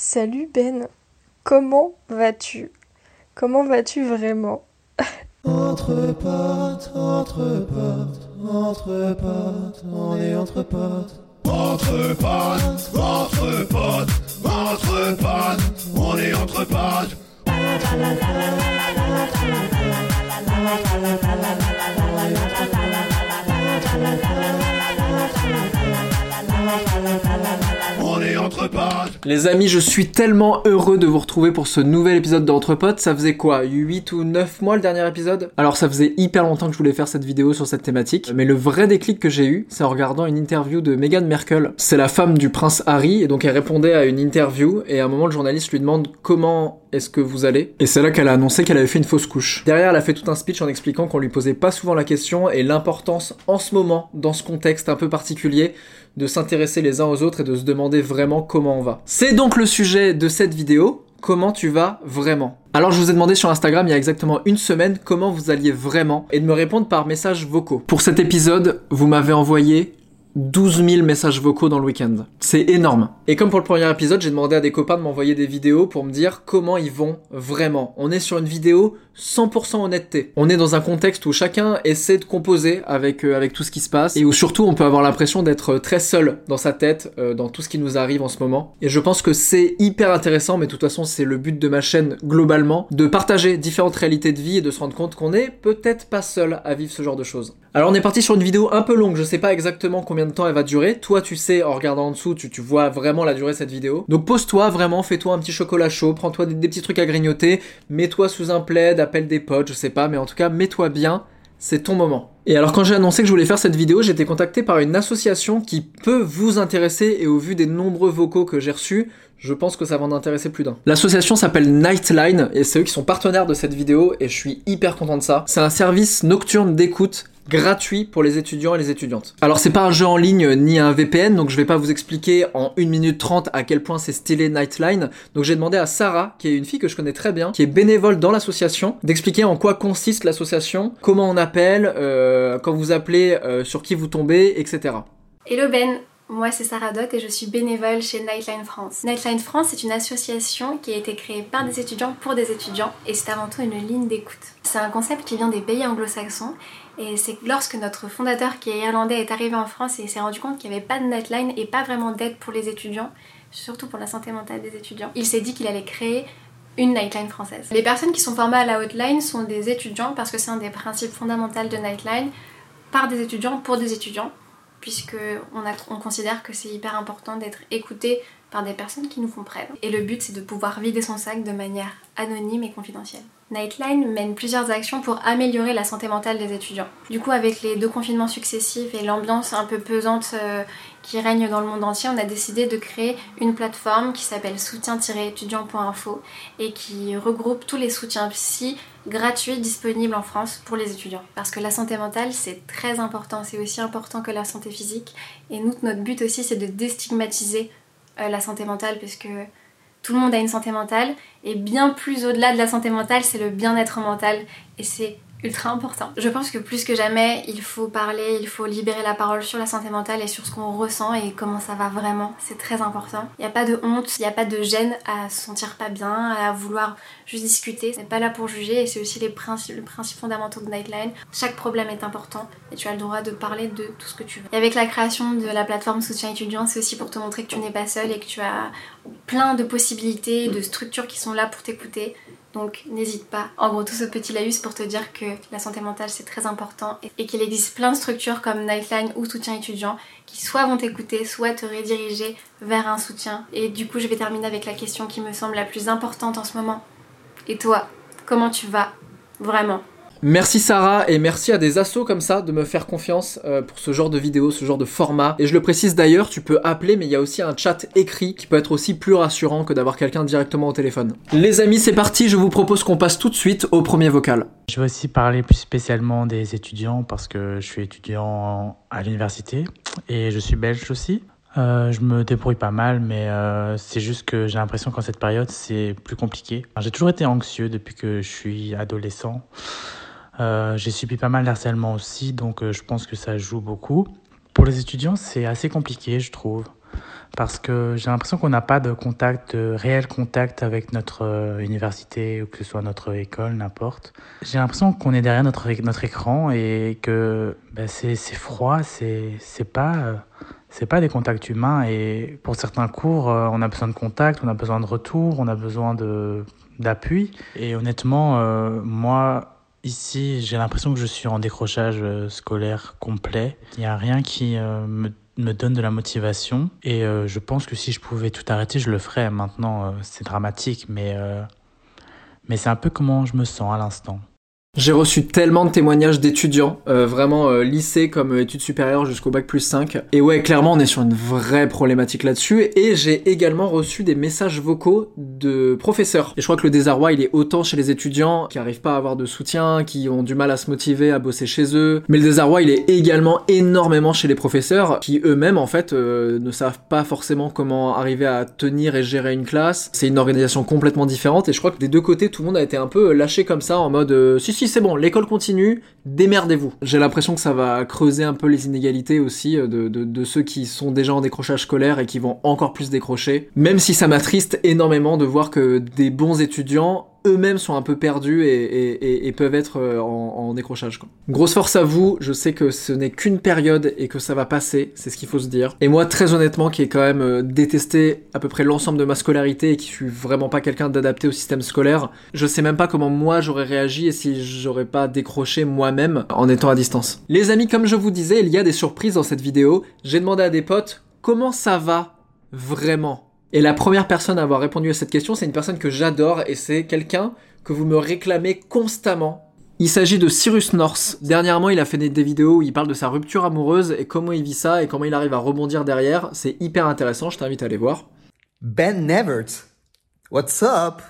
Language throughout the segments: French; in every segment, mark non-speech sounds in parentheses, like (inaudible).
Salut Ben, comment vas-tu? Comment vas-tu vraiment? Entre potes, entre potes, entre potes, on est entre potes. Entre potes, entre potes, entre potes, on est entre potes. On est entre potes. Les amis, je suis tellement heureux de vous retrouver pour ce nouvel épisode d'Entre Potes. Ça faisait quoi 8 ou 9 mois le dernier épisode? Alors ça faisait hyper longtemps que je voulais faire cette vidéo sur cette thématique. Mais le vrai déclic que j'ai eu, c'est en regardant une interview de Meghan Merkel. C'est la femme du prince Harry, et donc elle répondait à une interview, et à un moment le journaliste lui demande comment est-ce que vous allez? Et c'est là qu'elle a annoncé qu'elle avait fait une fausse couche. Derrière, elle a fait tout un speech en expliquant qu'on lui posait pas souvent la question et l'importance en ce moment, dans ce contexte un peu particulier, de s'intéresser les uns aux autres et de se demander vraiment comment on va. C'est donc le sujet de cette vidéo. Comment tu vas vraiment Alors je vous ai demandé sur Instagram il y a exactement une semaine comment vous alliez vraiment et de me répondre par messages vocaux. Pour cet épisode, vous m'avez envoyé 12 000 messages vocaux dans le week-end. C'est énorme. Et comme pour le premier épisode, j'ai demandé à des copains de m'envoyer des vidéos pour me dire comment ils vont vraiment. On est sur une vidéo 100% honnêteté. On est dans un contexte où chacun essaie de composer avec, euh, avec tout ce qui se passe et où surtout on peut avoir l'impression d'être très seul dans sa tête, euh, dans tout ce qui nous arrive en ce moment. Et je pense que c'est hyper intéressant, mais de toute façon c'est le but de ma chaîne globalement, de partager différentes réalités de vie et de se rendre compte qu'on est peut-être pas seul à vivre ce genre de choses. Alors on est parti sur une vidéo un peu longue, je sais pas exactement combien de temps elle va durer. Toi tu sais, en regardant en dessous, tu, vois vraiment la durée de cette vidéo. Donc pose-toi vraiment, fais-toi un petit chocolat chaud, prends-toi des petits trucs à grignoter, mets-toi sous un plaid, des potes, je sais pas, mais en tout cas mets-toi bien, c'est ton moment. Et alors quand j'ai annoncé que je voulais faire cette vidéo, j'ai été contacté par une association qui peut vous intéresser et au vu des nombreux vocaux que j'ai reçus, je pense que ça va en intéresser plus d'un. L'association s'appelle Nightline et c'est eux qui sont partenaires de cette vidéo et je suis hyper content de ça. C'est un service nocturne d'écoute gratuit pour les étudiants et les étudiantes. Alors c'est pas un jeu en ligne ni un VPN, donc je vais pas vous expliquer en 1 minute 30 à quel point c'est stylé Nightline. Donc j'ai demandé à Sarah, qui est une fille que je connais très bien, qui est bénévole dans l'association, d'expliquer en quoi consiste l'association, comment on appelle, euh, quand vous appelez, euh, sur qui vous tombez, etc. Hello Ben, moi c'est Sarah Dot et je suis bénévole chez Nightline France. Nightline France c'est une association qui a été créée par des étudiants pour des étudiants et c'est avant tout une ligne d'écoute. C'est un concept qui vient des pays anglo-saxons et c'est lorsque notre fondateur qui est irlandais est arrivé en France et s'est rendu compte qu'il n'y avait pas de Nightline et pas vraiment d'aide pour les étudiants, surtout pour la santé mentale des étudiants. Il s'est dit qu'il allait créer une Nightline française. Les personnes qui sont formées à la hotline sont des étudiants parce que c'est un des principes fondamentaux de Nightline par des étudiants pour des étudiants puisque on, a- on considère que c'est hyper important d'être écouté par des personnes qui nous comprennent. Et le but c'est de pouvoir vider son sac de manière anonyme et confidentielle. Nightline mène plusieurs actions pour améliorer la santé mentale des étudiants. Du coup, avec les deux confinements successifs et l'ambiance un peu pesante euh, qui règne dans le monde entier, on a décidé de créer une plateforme qui s'appelle soutien-étudiant.info et qui regroupe tous les soutiens psy gratuits disponibles en France pour les étudiants. Parce que la santé mentale, c'est très important, c'est aussi important que la santé physique. Et nous, notre but aussi, c'est de déstigmatiser euh, la santé mentale, parce que tout le monde a une santé mentale, et bien plus au-delà de la santé mentale, c'est le bien-être mental, et c'est ultra important. Je pense que plus que jamais, il faut parler, il faut libérer la parole sur la santé mentale et sur ce qu'on ressent et comment ça va vraiment. C'est très important. Il n'y a pas de honte, il n'y a pas de gêne à se sentir pas bien, à vouloir juste discuter. C'est pas là pour juger et c'est aussi les principes, les principes fondamentaux de Nightline. Chaque problème est important et tu as le droit de parler de tout ce que tu veux. Et avec la création de la plateforme soutien étudiant, c'est aussi pour te montrer que tu n'es pas seul et que tu as plein de possibilités, de structures qui sont là pour t'écouter. Donc n'hésite pas. En gros, tout ce petit laïus pour te dire que la santé mentale c'est très important et- qu'il existe plein de structures comme Nightline ou soutien étudiant qui soit vont t'écouter, soit te rediriger vers un soutien. Et du coup, je vais terminer avec la question qui me semble la plus importante en ce moment. Et toi, comment tu vas vraiment? Merci Sarah et merci à des assos comme ça de me faire confiance euh, pour ce genre de vidéo, ce genre de format. Et je le précise d'ailleurs, tu peux appeler, mais il y a aussi un chat écrit qui peut être aussi plus rassurant que d'avoir quelqu'un directement au téléphone. Les amis, c'est parti, je vous propose qu'on passe tout de suite au premier vocal. Je vais aussi parler plus spécialement des étudiants parce que je suis étudiant à l'université et je suis belge aussi. Euh, je me débrouille pas mal, mais euh, c'est juste que j'ai l'impression qu'en cette période, c'est plus compliqué. J'ai toujours été anxieux depuis que je suis adolescent. Euh, j'ai subi pas mal d'harcèlement aussi, donc je pense que ça joue beaucoup. Pour les étudiants, c'est assez compliqué, je trouve, parce que j'ai l'impression qu'on n'a pas de contact, de réel contact avec notre université ou que ce soit notre école, n'importe. J'ai l'impression qu'on est derrière notre, notre écran et que ben, c'est froid, c'est pas c'est pas des contacts humains et pour certains cours, euh, on a besoin de contact, on a besoin de retour, on a besoin d'appui. Et honnêtement, euh, moi ici, j'ai l'impression que je suis en décrochage euh, scolaire complet. Il n'y a rien qui me, me donne de la motivation et je pense que si je pouvais tout arrêter, je le ferais. Maintenant, c'est dramatique, mais mais c'est un peu comment je me sens à l'instant. J'ai reçu tellement de témoignages d'étudiants, euh, vraiment euh, lycée comme euh, études supérieures jusqu'au bac plus 5. Et ouais, clairement, on est sur une vraie problématique là-dessus. Et j'ai également reçu des messages vocaux de professeurs. Et je crois que le désarroi, il est autant chez les étudiants qui arrivent pas à avoir de soutien, qui ont du mal à se motiver à bosser chez eux. Mais le désarroi, il est également énormément chez les professeurs qui eux-mêmes, en fait, ne savent pas forcément comment arriver à tenir et gérer une classe. C'est une organisation complètement différente. Et je crois que des deux côtés, tout le monde a été un peu lâché comme ça en mode si si c'est bon, l'école continue, démerdez-vous. J'ai l'impression que ça va creuser un peu les inégalités aussi euh, de, de, ceux qui sont déjà en décrochage scolaire et qui vont encore plus décrocher. Même si ça m'attriste énormément de voir que des bons étudiants eux-mêmes sont un peu perdus et, peuvent être euh, en, décrochage. Grosse force à vous, je sais que ce n'est qu'une période et que ça va passer, c'est ce qu'il faut se dire. Et moi, très honnêtement, qui ai quand même euh, détesté à peu près l'ensemble de ma scolarité et qui suis vraiment pas quelqu'un d'adapté au système scolaire, je sais même pas comment moi j'aurais réagi et si j'aurais pas décroché moi-même en étant à distance. Les amis, comme je vous disais, il y a des surprises dans cette vidéo. J'ai demandé à des potes comment ça va vraiment et la première personne à avoir répondu à cette question, c'est une personne que j'adore et c'est quelqu'un que vous me réclamez constamment. Il s'agit de Cyrus North. Dernièrement, il a fait des vidéos où il parle de sa rupture amoureuse et comment il vit ça et comment il arrive à rebondir derrière. C'est hyper intéressant, je t'invite à aller voir. Ben Nevert, what's up?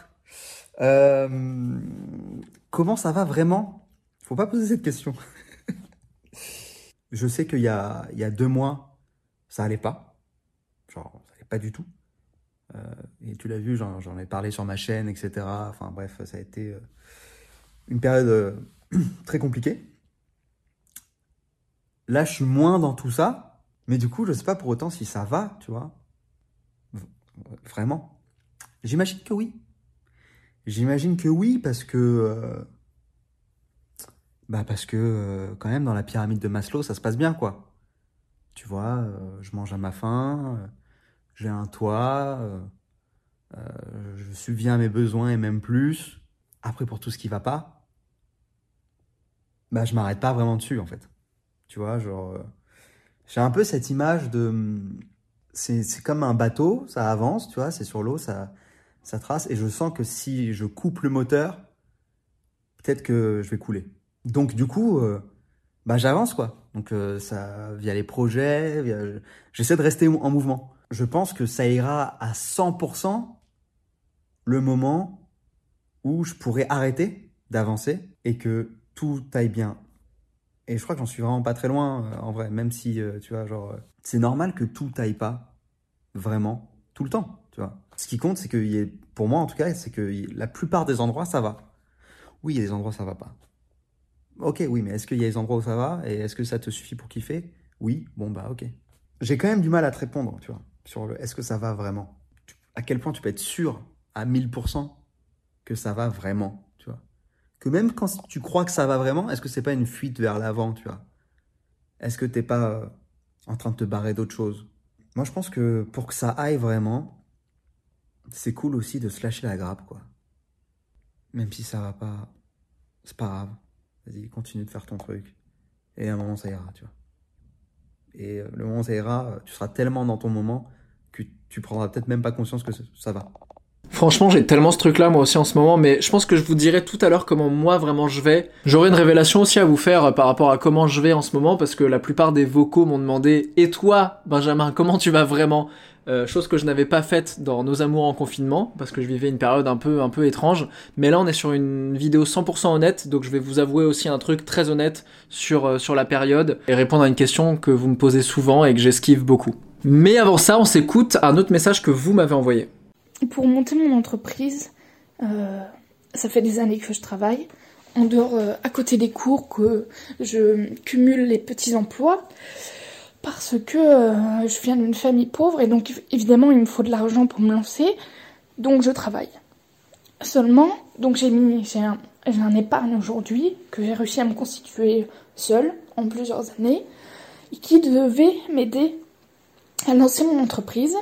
Euh, Comment ça va vraiment? Faut pas poser cette question. (laughs) je sais qu'il y a, y a deux mois, ça allait pas. Genre, ça allait pas du tout. Euh, et tu l'as vu, j'en ai parlé sur ma chaîne, etc. Enfin bref, ça a été euh, une période euh, (clears throat) très compliquée. Là, je suis moins dans tout ça, mais du coup, je sais pas pour autant si ça va, tu vois. Vraiment. J'imagine que oui. J'imagine que oui, parce que. bah, parce que, quand même, dans la pyramide de Maslow, ça se passe bien, quoi. Tu vois, je mange à ma faim, j'ai un toit, euh, euh, je subviens à mes besoins et même plus. Après, pour tout ce qui va pas, bah, je m'arrête pas vraiment dessus, en fait. Tu vois, genre, euh, j'ai un peu cette image de, c'est, c'est comme un bateau, ça avance, tu vois, c'est sur l'eau, ça, ça trace, et je sens que si je coupe le moteur, peut-être que je vais couler. Donc, du coup, bah, j'avance, quoi. Donc, ça, via les projets, j'essaie de rester en mouvement je pense que ça ira à 100% le moment où je pourrais arrêter d'avancer et que tout aille bien. Et je crois que j'en suis vraiment pas très loin, euh, en vrai, même si, euh, tu vois, genre, euh, c'est normal que tout aille pas vraiment tout le temps, tu vois. Ce qui compte, c'est que, pour moi en tout cas, c'est que la plupart des endroits, ça va. Oui, il y a des endroits, ça va pas. Ok, oui, mais est-ce qu'il y a des endroits où ça va Et est-ce que ça te suffit pour kiffer? Oui, bon, bah, ok. J'ai quand même du mal à te répondre, tu vois sur le est-ce que ça va vraiment? À quel point tu peux être sûr à 1000% que ça va vraiment, tu vois? Que même quand tu crois que ça va vraiment, est-ce que c'est pas une fuite vers l'avant, tu vois? Est-ce que t'es pas euh, en train de te barrer d'autre chose Moi, je pense que pour que ça aille vraiment, c'est cool aussi de se lâcher la grappe, quoi. Même si ça va pas, c'est pas grave. Vas-y, continue de faire ton truc. Et à un moment, ça ira, tu vois. Et euh, le moment où ça ira, tu seras tellement dans ton moment tu prendras peut-être même pas conscience que ça va. Franchement, j'ai tellement ce truc-là moi aussi en ce moment, mais je pense que je vous dirai tout à l'heure comment moi vraiment je vais. J'aurai une révélation aussi à vous faire par rapport à comment je vais en ce moment, parce que la plupart des vocaux m'ont demandé Et toi, Benjamin, comment tu vas vraiment? Euh, chose que je n'avais pas faite dans Nos Amours en confinement, parce que je vivais une période un peu, un peu étrange. Mais là, on est sur une vidéo 100% honnête, donc je vais vous avouer aussi un truc très honnête sur, euh, sur la période et répondre à une question que vous me posez souvent et que j'esquive beaucoup. Mais avant ça, on s'écoute un autre message que vous m'avez envoyé. Pour monter mon entreprise, euh, ça fait des années que je travaille. En dehors, à côté des cours, que je cumule les petits emplois parce que euh, je viens d'une famille pauvre et donc évidemment il me faut de l'argent pour me lancer, donc je travaille. Seulement, donc j'ai mis, j'ai un, un, épargne aujourd'hui que j'ai réussi à me constituer seule en plusieurs années et qui devait m'aider à lancer mon entreprise.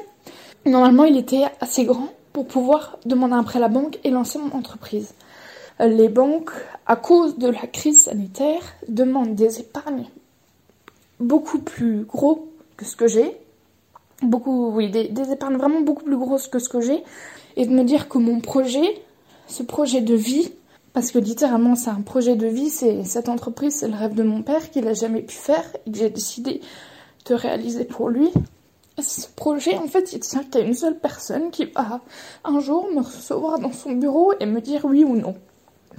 Normalement, il était assez grand pour pouvoir demander un prêt à la banque et lancer mon entreprise. Les banques, à cause de la crise sanitaire, demandent des épargnes beaucoup plus gros que ce que j'ai. Beaucoup, oui, des, épargnes vraiment beaucoup plus grosses que ce que j'ai. Et de me dire que mon projet, ce projet de vie, parce que littéralement c'est un projet de vie, c'est cette entreprise, c'est le rêve de mon père qu'il a jamais pu faire et que j'ai décidé de réaliser pour lui. Ce projet, en fait, il tient qu'à une seule personne qui va un jour me recevoir dans son bureau et me dire oui ou non.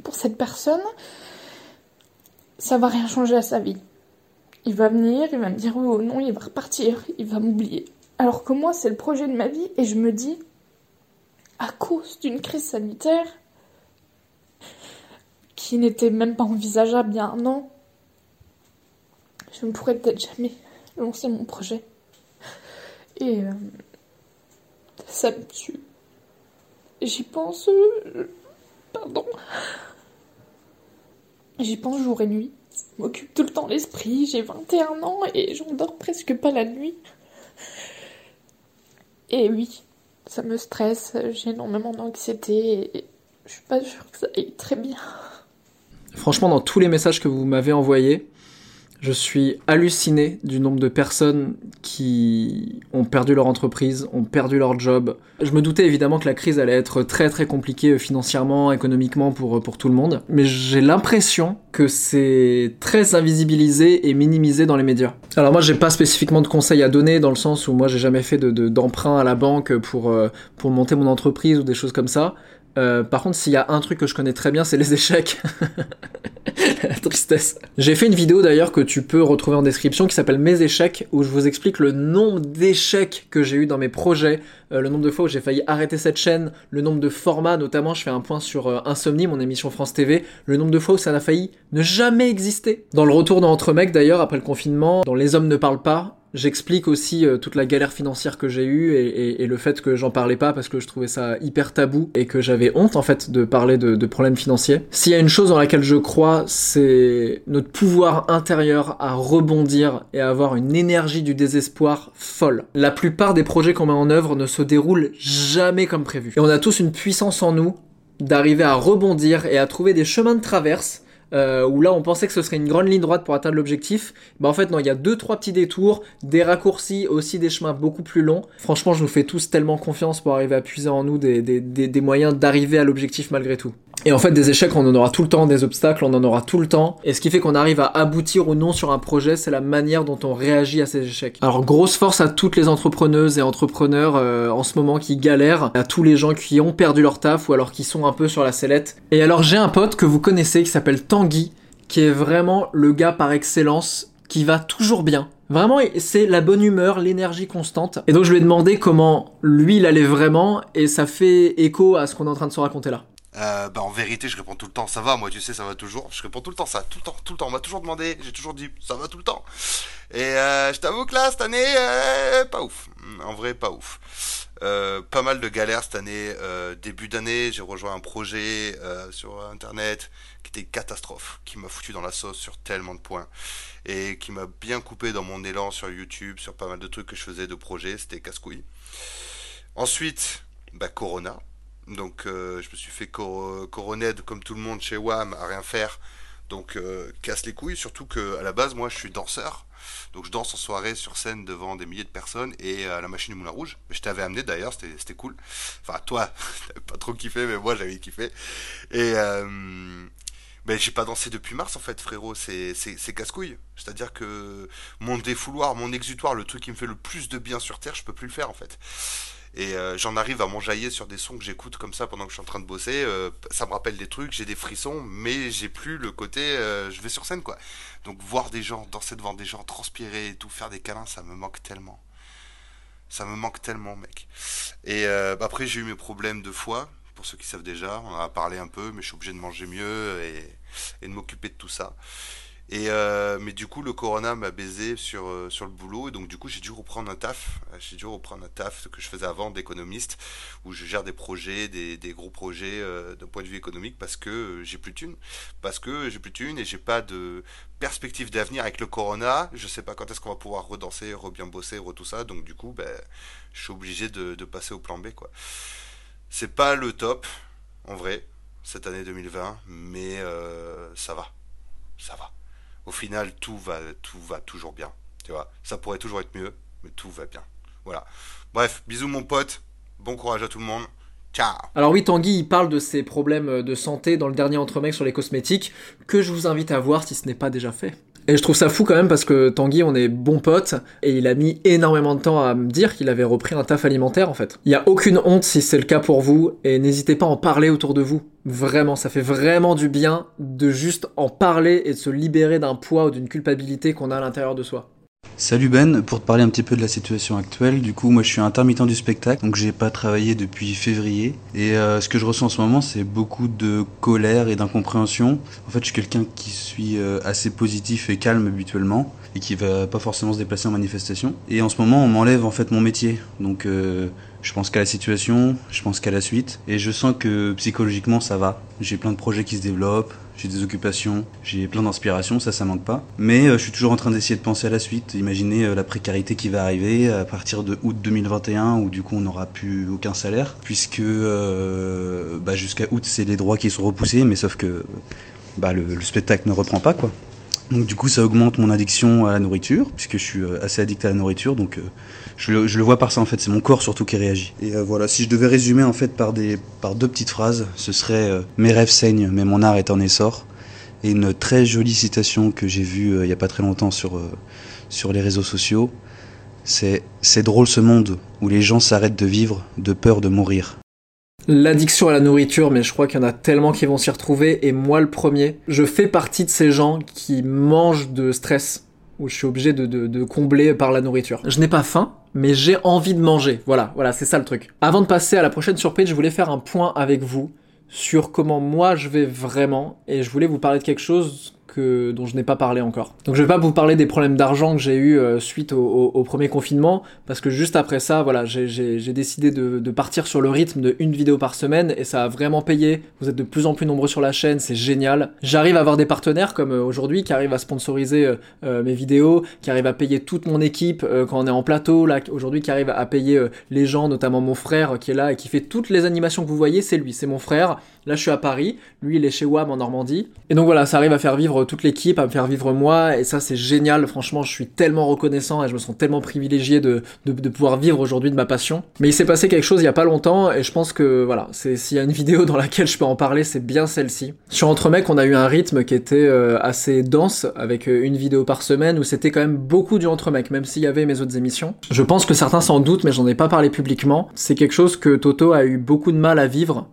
Pour cette personne, ça va rien changer à sa vie. Il va venir, il va me dire oui ou non, il va repartir, il va m'oublier. Alors que moi, c'est le projet de ma vie et je me dis, à cause d'une crise sanitaire qui n'était même pas envisageable il y a un an, je ne pourrais peut-être jamais lancer mon projet. Et euh, ça me tue. J'y pense. Euh, pardon. J'y pense jour et nuit m'occupe tout le temps l'esprit. J'ai 21 ans et j'en dors presque pas la nuit. Et oui, ça me stresse, j'ai énormément d'anxiété et je suis pas sûre que ça aille très bien. Franchement, dans tous les messages que vous m'avez envoyés, je suis halluciné du nombre de personnes qui ont perdu leur entreprise, ont perdu leur job. Je me doutais évidemment que la crise allait être très très compliquée financièrement, économiquement pour, pour tout le monde, mais j'ai l'impression que c'est très invisibilisé et minimisé dans les médias. Alors moi j'ai pas spécifiquement de conseils à donner dans le sens où moi j'ai jamais fait d'emprunt de, à la banque pour, euh, pour monter mon entreprise ou des choses comme ça. Euh, par contre, s'il y a un truc que je connais très bien, c'est les échecs. (laughs) la tristesse. J'ai fait une vidéo d'ailleurs que tu peux retrouver en description qui s'appelle Mes échecs, où je vous explique le nombre d'échecs que j'ai eu dans mes projets, euh, le nombre de fois où j'ai failli arrêter cette chaîne, le nombre de formats, notamment je fais un point sur euh, Insomnie, mon émission France TV, le nombre de fois où ça n'a failli ne jamais exister. Dans le retour d'Entre Mecs d'ailleurs, après le confinement, dans Les Hommes ne parlent pas, J'explique aussi euh, toute la galère financière que j'ai eue et, le fait que j'en parlais pas parce que je trouvais ça hyper tabou et que j'avais honte en fait de parler de, problèmes financiers. S'il y a une chose dans laquelle je crois, c'est notre pouvoir intérieur à rebondir et à avoir une énergie du désespoir folle. La plupart des projets qu'on met en œuvre ne se déroulent jamais comme prévu. Et on a tous une puissance en nous d'arriver à rebondir et à trouver des chemins de traverse euh, où là on pensait que ce serait une grande ligne droite pour atteindre l'objectif. Bah en fait non, il y a deux trois petits détours, des raccourcis, aussi des chemins beaucoup plus longs. Franchement, je nous fais tous tellement confiance pour arriver à puiser en nous des, des, des moyens d'arriver à l'objectif malgré tout. Et en fait, des échecs, on en aura tout le temps, des obstacles, on en aura tout le temps. Et ce qui fait qu'on arrive à aboutir ou non sur un projet, c'est la manière dont on réagit à ces échecs. Alors, grosse force à toutes les entrepreneuses et entrepreneurs euh, en ce moment qui galèrent, à tous les gens qui ont perdu leur taf ou alors qui sont un peu sur la sellette. Et alors, j'ai un pote que vous connaissez qui s'appelle Tanguy, qui est vraiment le gars par excellence qui va toujours bien. Vraiment, c'est la bonne humeur, l'énergie constante. Et donc je lui ai demandé comment lui il allait vraiment, et ça fait écho à ce qu'on est en train de se raconter là. Euh, bah en vérité, je réponds tout le temps, ça va, moi, tu sais, ça va toujours. Je réponds tout le temps, ça, tout le temps, tout le temps. On m'a toujours demandé, j'ai toujours dit, ça va tout le temps. Et euh, je t'avoue que là, cette année, euh, pas ouf. En vrai, pas ouf. Pas mal de galères cette année. Début d'année, j'ai rejoint un projet sur Internet qui était catastrophe, qui m'a foutu dans la sauce sur tellement de points et qui m'a bien coupé dans mon élan sur YouTube, sur pas mal de trucs que je faisais de projet. C'était casse-couille. Ensuite, bah, Corona. Donc euh, je me suis fait cor comme tout le monde chez WAM à rien faire. Donc euh, casse les couilles, surtout que à la base moi je suis danseur. Donc je danse en soirée sur scène devant des milliers de personnes et à la machine du Moulin Rouge. Je t'avais amené d'ailleurs, c'était cool. Enfin toi, (laughs) t'avais pas trop kiffé, mais moi j'avais kiffé. Et euh, ben j'ai pas dansé depuis mars en fait, frérot. C'est casse-couille. C'est-à-dire que mon défouloir, mon exutoire, le truc qui me fait le plus de bien sur terre, je peux plus le faire en fait. Et euh, j'en arrive à m'enjailler sur des sons que j'écoute comme ça pendant que je suis en train de bosser. Euh, ça me rappelle des trucs, j'ai des frissons, mais j'ai plus le côté euh, je vais sur scène quoi. Donc voir des gens, danser devant des gens, transpirer et tout, faire des câlins, ça me manque tellement. Ça me manque tellement, mec. Et après j'ai eu mes problèmes de foie, pour ceux qui savent déjà. On a parlé un peu, mais je suis obligé de manger mieux et de m'occuper de tout ça. Et euh, mais du coup, le corona m'a baisé sur, euh, sur le boulot, et donc du coup, j'ai dû reprendre un taf. J'ai dû reprendre un taf, que je faisais avant d'économiste, où je gère des projets, des, des gros projets euh, d'un point de vue économique, parce que j'ai plus de thunes. Parce que j'ai plus de thunes et j'ai pas de perspective d'avenir avec le corona. Je sais pas quand est-ce qu'on va pouvoir redanser, re-bien bosser, re tout ça. Donc du coup, ben, je suis obligé de, de passer au plan B, quoi. C'est pas le top, en vrai, cette année 2020, mais ça va. Ça va au final, tout va, tout va toujours bien. Tu vois, ça pourrait toujours être mieux, mais tout va bien. Voilà. Bref, bisous mon pote. Bon courage à tout le monde. Ciao. Alors oui, Tanguy, il parle de ses problèmes de santé dans le dernier entremec sur les cosmétiques, que je vous invite à voir si ce n'est pas déjà fait. Et je trouve ça fou quand même parce que Tanguy, on est bons potes et il a mis énormément de temps à me dire qu'il avait repris un taf alimentaire en fait. Il y a aucune honte si c'est le cas pour vous et n'hésitez pas à en parler autour de vous. Vraiment, ça fait vraiment du bien de juste en parler et de se libérer d'un poids ou d'une culpabilité qu'on a à l'intérieur de soi. Salut Ben, pour te parler un petit peu de la situation actuelle, du coup moi je suis intermittent du spectacle, donc j'ai pas travaillé depuis février, et euh, ce que je ressens en ce moment c'est beaucoup de colère et d'incompréhension. En fait je suis quelqu'un qui suis euh, assez positif et calme habituellement, et qui va pas forcément se déplacer en manifestation. Et en ce moment on m'enlève en fait mon métier, donc euh, je pense qu'à la situation, je pense qu'à la suite, et je sens que psychologiquement ça va. J'ai plein de projets qui se développent, j'ai des occupations, j'ai plein d'inspiration, ça ça manque pas. Mais euh, je suis toujours en train d'essayer de penser à la suite, imaginer euh, la précarité qui va arriver à partir de août 2021 où du coup on n'aura plus aucun salaire, puisque euh, bah, jusqu'à août c'est les droits qui sont repoussés, mais sauf que bah, le, le spectacle ne reprend pas quoi. Donc du coup ça augmente mon addiction à la nourriture, puisque je suis assez addict à la nourriture, donc je, le, je le vois par ça en fait, c'est mon corps surtout qui réagit. Et euh, voilà, si je devais résumer en fait par, des, par deux petites phrases, ce serait euh, Mes rêves saignent, mais mon art est en essor », et une très jolie citation que j'ai vue euh, il y a pas très longtemps sur, euh, sur les réseaux sociaux, c'est « C'est drôle ce monde où les gens s'arrêtent de vivre de peur de mourir ». L'addiction à la nourriture, mais je crois qu'il y en a tellement qui vont s'y retrouver, et moi le premier, je fais partie de ces gens qui mangent de stress, où je suis obligé de, de, combler par la nourriture. Je n'ai pas faim, mais j'ai envie de manger. Voilà, voilà, c'est ça le truc. Avant de passer à la prochaine surprise, je voulais faire un point avec vous sur comment moi je vais vraiment, et je voulais vous parler de quelque chose dont je n'ai pas parlé encore. Donc je vais pas vous parler des problèmes d'argent que j'ai eu euh, suite au, premier confinement, parce que juste après ça, voilà, j'ai décidé de, partir sur le rythme de une vidéo par semaine, et ça a vraiment payé. Vous êtes de plus en plus nombreux sur la chaîne, c'est génial. J'arrive à avoir des partenaires comme euh, aujourd'hui qui arrivent à sponsoriser euh, mes vidéos, qui arrivent à payer toute mon équipe quand on est en plateau, là aujourd'hui qui arrive à payer les gens, notamment mon frère qui est là et qui fait toutes les animations que vous voyez, c'est lui, c'est mon frère. Là je suis à Paris, lui il est chez WAM en Normandie. Et donc voilà, ça arrive à faire vivre toute l'équipe, à me faire vivre moi, et ça c'est génial, franchement je suis tellement reconnaissant et je me sens tellement privilégié de, de, pouvoir vivre aujourd'hui de ma passion. Mais il s'est passé quelque chose il y a pas longtemps, et je pense que voilà, c'est s'il y a une vidéo dans laquelle je peux en parler, c'est bien celle-ci. Sur Entre Mecs, on a eu un rythme qui était euh, assez dense, avec euh, une vidéo par semaine, où c'était quand même beaucoup du Entre Mecs, même s'il y avait mes autres émissions. Je pense que certains s'en doutent, mais j'en ai pas parlé publiquement. C'est quelque chose que Toto a eu beaucoup de mal à vivre,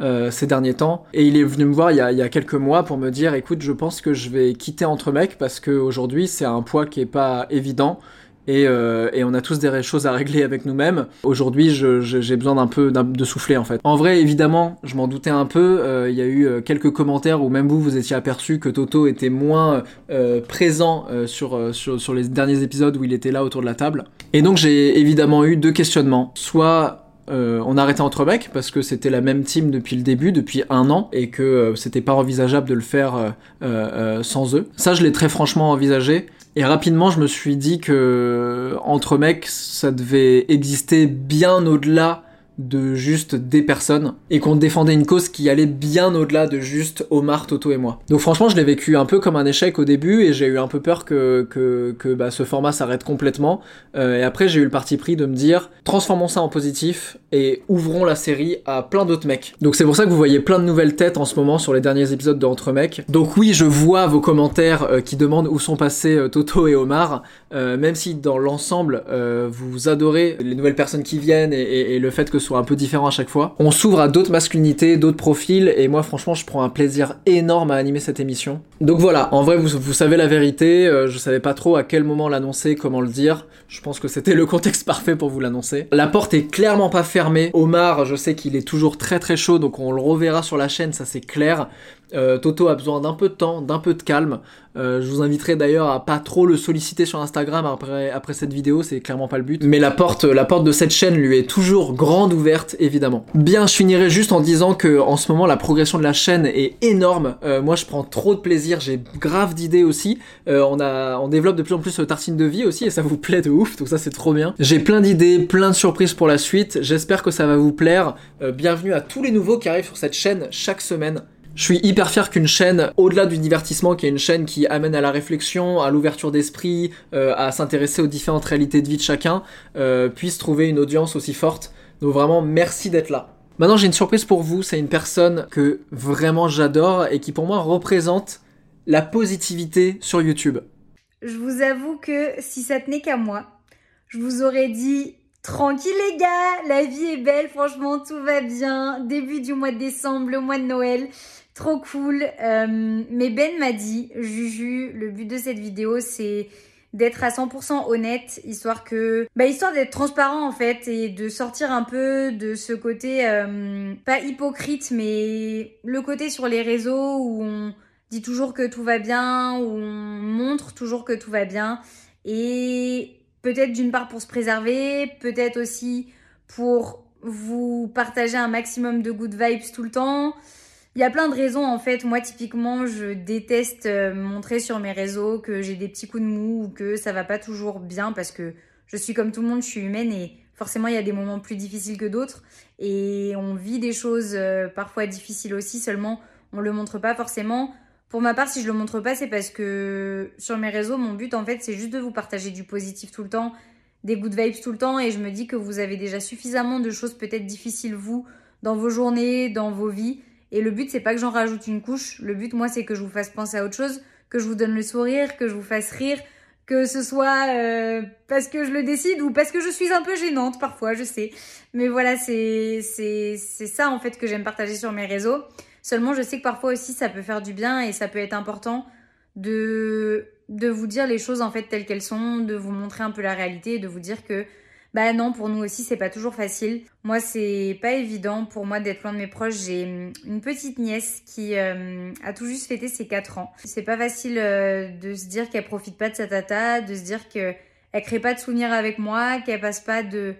euh, ces derniers temps. Et il est venu me voir il y, a, il y, a, quelques mois pour me dire écoute, je pense que je vais quitter Entre Mecs parce qu'aujourd'hui c'est un poids qui est pas évident. Et, euh, et, on a tous des choses à régler avec nous-mêmes. Aujourd'hui, j'ai besoin d'un peu de souffler en fait. En vrai, évidemment, je m'en doutais un peu. Euh, il y a eu euh, quelques commentaires où même vous vous étiez aperçu que Toto était moins euh, présent euh, sur, sur, sur les derniers épisodes où il était là autour de la table. Et donc j'ai évidemment eu deux questionnements. Soit euh, on arrêtait entre mecs parce que c'était la même team depuis le début, depuis un an, et que euh, c'était pas envisageable de le faire euh, sans eux. Ça, je l'ai très franchement envisagé. Et rapidement, je me suis dit que entre mecs, ça devait exister bien au-delà de juste des personnes et qu'on défendait une cause qui allait bien au-delà de juste Omar, Toto et moi. Donc franchement, je l'ai vécu un peu comme un échec au début et j'ai eu un peu peur que, que, que bah, ce format s'arrête complètement. Euh, et après, j'ai eu le parti pris de me dire transformons ça en positif et ouvrons la série à plein d'autres mecs. Donc c'est pour ça que vous voyez plein de nouvelles têtes en ce moment sur les derniers épisodes de Entre mecs. Donc oui, je vois vos commentaires euh, qui demandent où sont passés euh, Toto et Omar, même si dans l'ensemble vous adorez les nouvelles personnes qui viennent et, et, et le fait que soit un peu différent à chaque fois. On s'ouvre à d'autres masculinités, d'autres profils, et moi franchement je prends un plaisir énorme à animer cette émission. Donc voilà, en vrai vous, savez la vérité, euh, je savais pas trop à quel moment l'annoncer, comment le dire, je pense que c'était le contexte (laughs) parfait pour vous l'annoncer. La porte est clairement pas fermée, Omar je sais qu'il est toujours très très chaud, donc on le reverra sur la chaîne, ça c'est clair. Euh, Toto a besoin d'un peu de temps, d'un peu de calme. Euh, je vous inviterai d'ailleurs à pas trop le solliciter sur Instagram après, cette vidéo, c'est clairement pas le but. Mais la porte, de cette chaîne lui est toujours grande ouverte, évidemment. Bien, je finirai juste en disant que en ce moment la progression de la chaîne est énorme. Euh, moi, je prends trop de plaisir, j'ai grave d'idées aussi. on développe de plus en plus Tartine de vie aussi et ça vous plaît de ouf, donc ça c'est trop bien. J'ai plein d'idées, plein de surprises pour la suite. J'espère que ça va vous plaire. bienvenue à tous les nouveaux qui arrivent sur cette chaîne chaque semaine. Je suis hyper fier qu'une chaîne, au-delà du divertissement, qui est une chaîne qui amène à la réflexion, à l'ouverture d'esprit, euh, à s'intéresser aux différentes réalités de vie de chacun, euh, puisse trouver une audience aussi forte. Donc vraiment, merci d'être là. Maintenant, j'ai une surprise pour vous. C'est une personne que vraiment j'adore et qui pour moi représente la positivité sur YouTube. Je vous avoue que si ça tenait qu'à moi, je vous aurais dit Tranquille les gars, la vie est belle, franchement tout va bien. Début du mois de décembre, le mois de Noël. Trop cool. Euh, mais Ben m'a dit, Juju, le but de cette vidéo, c'est d'être à 100% honnête, histoire que, bah histoire d'être transparent en fait et de sortir un peu de ce côté euh, pas hypocrite, mais le côté sur les réseaux où on dit toujours que tout va bien, où on montre toujours que tout va bien et peut-être d'une part pour se préserver, peut-être aussi pour vous partager un maximum de good vibes tout le temps. Il y a plein de raisons en fait. Moi typiquement, je déteste euh, montrer sur mes réseaux que j'ai des petits coups de mou ou que ça va pas toujours bien parce que je suis comme tout le monde, je suis humaine et forcément il y a des moments plus difficiles que d'autres et on vit des choses euh, parfois difficiles aussi, seulement on le montre pas forcément. Pour ma part, si je le montre pas, c'est parce que sur mes réseaux, mon but en fait, c'est juste de vous partager du positif tout le temps, des good vibes tout le temps et je me dis que vous avez déjà suffisamment de choses peut-être difficiles vous dans vos journées, dans vos vies et le but, c'est pas que j'en rajoute une couche. Le but, moi, c'est que je vous fasse penser à autre chose, que je vous donne le sourire, que je vous fasse rire, que ce soit euh, parce que je le décide ou parce que je suis un peu gênante parfois, je sais. Mais voilà, c'est ça en fait que j'aime partager sur mes réseaux. Seulement, je sais que parfois aussi, ça peut faire du bien et ça peut être important de de vous dire les choses en fait telles qu'elles sont, de vous montrer un peu la réalité de vous dire que bah non, pour nous aussi, c'est pas toujours facile. Moi, c'est pas évident pour moi d'être loin de mes proches. J'ai hum, une petite nièce qui euh, a tout juste fêté ses 4 ans. C'est pas facile euh, de se dire qu'elle profite pas de sa tata, de se dire qu'elle crée pas de souvenirs avec moi, qu'elle passe pas de,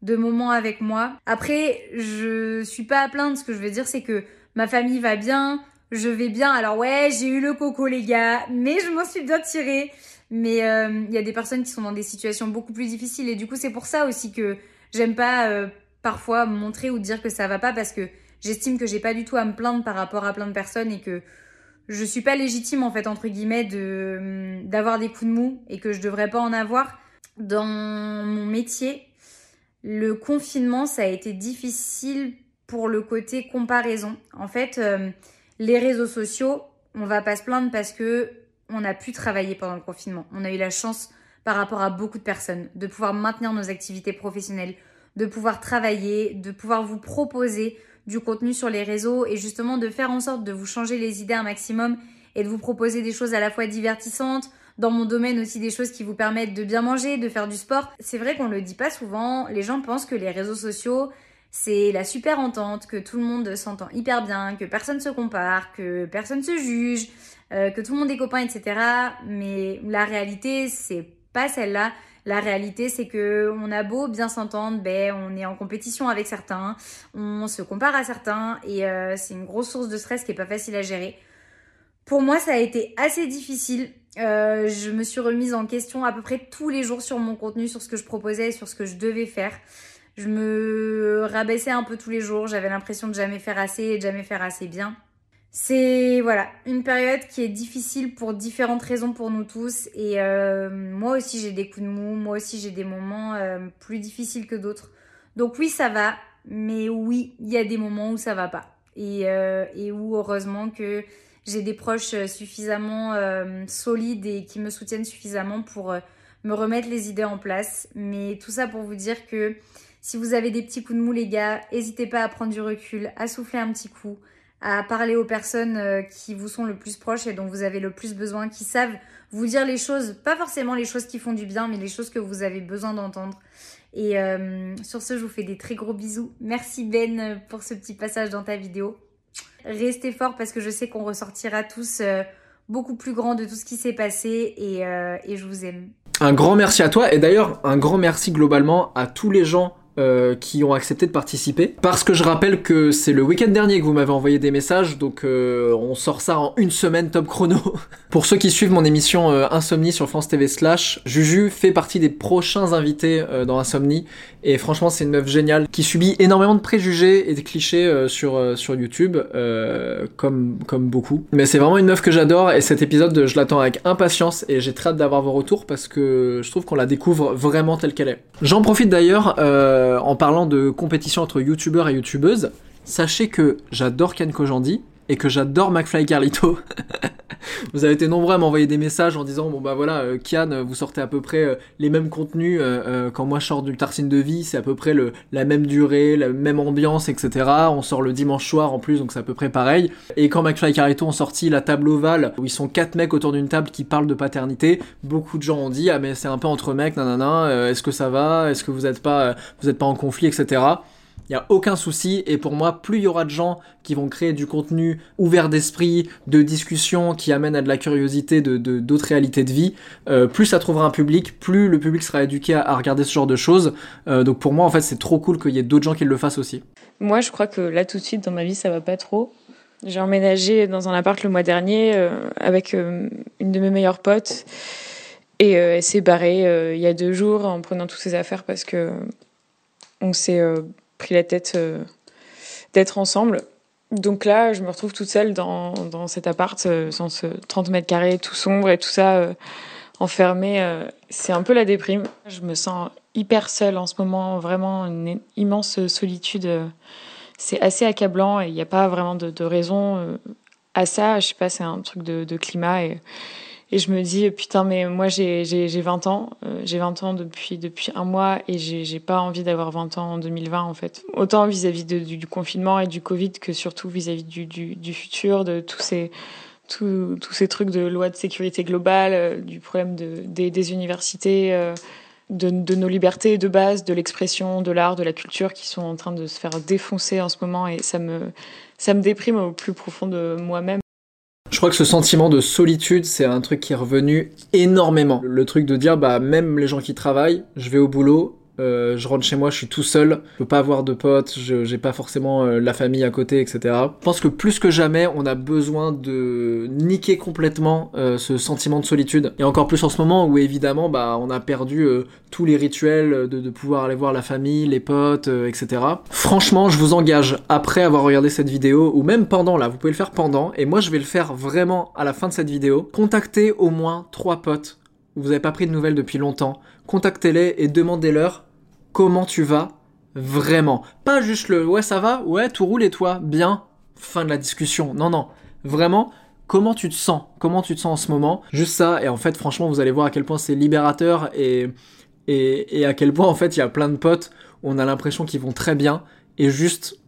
de moments avec moi. Après, je suis pas à plaindre. Ce que je veux dire, c'est que ma famille va bien, je vais bien. Alors ouais, j'ai eu le coco les gars, mais je m'en suis bien tirée. Mais euh, il y a des personnes qui sont dans des situations beaucoup plus difficiles et du coup c'est pour ça aussi que j'aime pas euh, parfois montrer ou dire que ça va pas parce que j'estime que j'ai pas du tout à me plaindre par rapport à plein de personnes et que je suis pas légitime en fait entre guillemets de hum, d'avoir des coups de mou et que je devrais pas en avoir dans mon métier. Le confinement ça a été difficile pour le côté comparaison. En fait, euh, les réseaux sociaux, on va pas se plaindre parce que on a pu travailler pendant le confinement. On a eu la chance par rapport à beaucoup de personnes de pouvoir maintenir nos activités professionnelles, de pouvoir travailler, de pouvoir vous proposer du contenu sur les réseaux et justement de faire en sorte de vous changer les idées un maximum et de vous proposer des choses à la fois divertissantes, dans mon domaine aussi des choses qui vous permettent de bien manger, de faire du sport. C'est vrai qu'on le dit pas souvent, les gens pensent que les réseaux sociaux c'est la super entente, que tout le monde s'entend hyper bien, que personne se compare, que personne se juge, euh, que tout le monde est copain, etc. Mais la réalité, c'est pas celle-là. La réalité, c'est que on a beau bien s'entendre, ben on est en compétition avec certains, on se compare à certains et euh, c'est une grosse source de stress qui est pas facile à gérer. Pour moi, ça a été assez difficile. Euh, je me suis remise en question à peu près tous les jours sur mon contenu, sur ce que je proposais, sur ce que je devais faire. Je me rabaissais un peu tous les jours. J'avais l'impression de jamais faire assez et de jamais faire assez bien. C'est voilà une période qui est difficile pour différentes raisons pour nous tous et euh, moi aussi j'ai des coups de mou, moi aussi j'ai des moments euh, plus difficiles que d'autres. Donc oui ça va, mais oui il y a des moments où ça va pas et, euh, et où heureusement que j'ai des proches suffisamment solides et qui me soutiennent suffisamment pour me remettre les idées en place. Mais tout ça pour vous dire que si vous avez des petits coups de mou les gars, n'hésitez pas à prendre du recul, à souffler un petit coup à parler aux personnes euh, qui vous sont le plus proches et dont vous avez le plus besoin, qui savent vous dire les choses, pas forcément les choses qui font du bien, mais les choses que vous avez besoin d'entendre. Et euh, sur ce, je vous fais des très gros bisous. Merci Ben pour ce petit passage dans ta vidéo. Restez fort parce que je sais qu'on ressortira tous euh, beaucoup plus grands de tout ce qui s'est passé et, et je vous aime. Un grand merci à toi et d'ailleurs un grand merci globalement à tous les gens euh, qui ont accepté de participer. Parce que je rappelle que c'est le week-end dernier que vous m'avez envoyé des messages, donc euh, on sort ça en une semaine top chrono. (laughs) Pour ceux qui suivent mon émission euh, Insomnie sur France TV slash, Juju fait partie des prochains invités dans Insomnie. Et franchement, c'est une meuf géniale qui subit énormément de préjugés et de clichés sur, sur YouTube, comme, comme beaucoup. Mais c'est vraiment une meuf que j'adore et cet épisode, je l'attends avec impatience et j'ai très hâte d'avoir vos retours parce que je trouve qu'on la découvre vraiment telle qu'elle est. J'en profite d'ailleurs. Euh, en parlant de compétition entre youtubeurs et youtubeuses, sachez que j'adore Ken Kojandi et que j'adore McFly Carlito. (laughs) vous avez été nombreux à m'envoyer des messages en disant bon bah voilà euh, Kian vous sortez à peu près euh, les mêmes contenus quand moi je sors du Tarsine de vie c'est à peu près le, la même durée la même ambiance etc on sort le dimanche soir en plus donc c'est à peu près pareil. Et quand McFly et Carlito ont sorti la table ovale où ils sont quatre mecs autour d'une table qui parlent de paternité beaucoup de gens ont dit ah mais c'est un peu entre mecs nanana est-ce que ça va? Est-ce que vous êtes pas vous êtes pas en conflit etc il n'y a aucun souci. Et pour moi, plus il y aura de gens qui vont créer du contenu ouvert d'esprit, de discussion, qui amène à de la curiosité de d'autres réalités de vie, euh, plus ça trouvera un public, plus le public sera éduqué à, regarder ce genre de choses. Euh, donc pour moi, en fait, c'est trop cool qu'il y ait d'autres gens qui le fassent aussi. Moi, je crois que là, tout de suite, dans ma vie, ça va pas trop. J'ai emménagé dans un appart le mois dernier euh, avec une de mes meilleures potes. Et elle s'est barrée il y a deux jours en prenant toutes ses affaires parce que on s'est pris la tête euh, d'être ensemble. Donc là, je me retrouve toute seule dans, dans cet appart, euh, dans ce 30 mètres carrés, tout sombre et tout ça, euh, enfermé. c'est un peu la déprime. Je me sens hyper seule en ce moment, vraiment une immense solitude. c'est assez accablant et il n'y a pas vraiment de, raison à ça. Je sais pas, c'est un truc de, climat et je me dis, putain, mais moi j'ai 20 ans, euh, j'ai 20 ans depuis, depuis un mois et j'ai pas envie d'avoir 20 ans en 2020 en fait. Autant vis-à-vis du, du, confinement et du Covid que surtout vis-à-vis du, du, du, futur, de tous ces, tous, tous ces trucs de loi de sécurité globale, euh, du problème de, des, des universités. Euh, de, de, nos libertés de base, de l'expression, de l'art, de la culture qui sont en train de se faire défoncer en ce moment et ça me, ça me déprime au plus profond de moi-même. Je crois que ce sentiment de solitude, c'est un truc qui est revenu énormément. Le truc de dire, bah, même les gens qui travaillent, je vais au boulot, euh, je rentre chez moi, je suis tout seul, je peux pas avoir de potes, je j'ai pas forcément euh, la famille à côté, etc. Je pense que plus que jamais, on a besoin de niquer complètement euh, ce sentiment de solitude. Et encore plus en ce moment où évidemment, bah, on a perdu tous les rituels de, de, pouvoir aller voir la famille, les potes, etc. Franchement, je vous engage, après avoir regardé cette vidéo, ou même pendant là, vous pouvez le faire pendant, et moi je vais le faire vraiment à la fin de cette vidéo, contactez au moins trois potes vous n'avez pas pris de nouvelles depuis longtemps, contactez-les et demandez-leur comment tu vas vraiment. Pas juste le ouais ça va, ouais tout roule et toi, bien, fin de la discussion. Non, non, vraiment, comment tu te sens? Comment tu te sens en ce moment? Juste ça, et en fait franchement vous allez voir à quel point c'est libérateur et, et, et à quel point en fait il y a plein de potes, on a l'impression qu'ils vont très bien et juste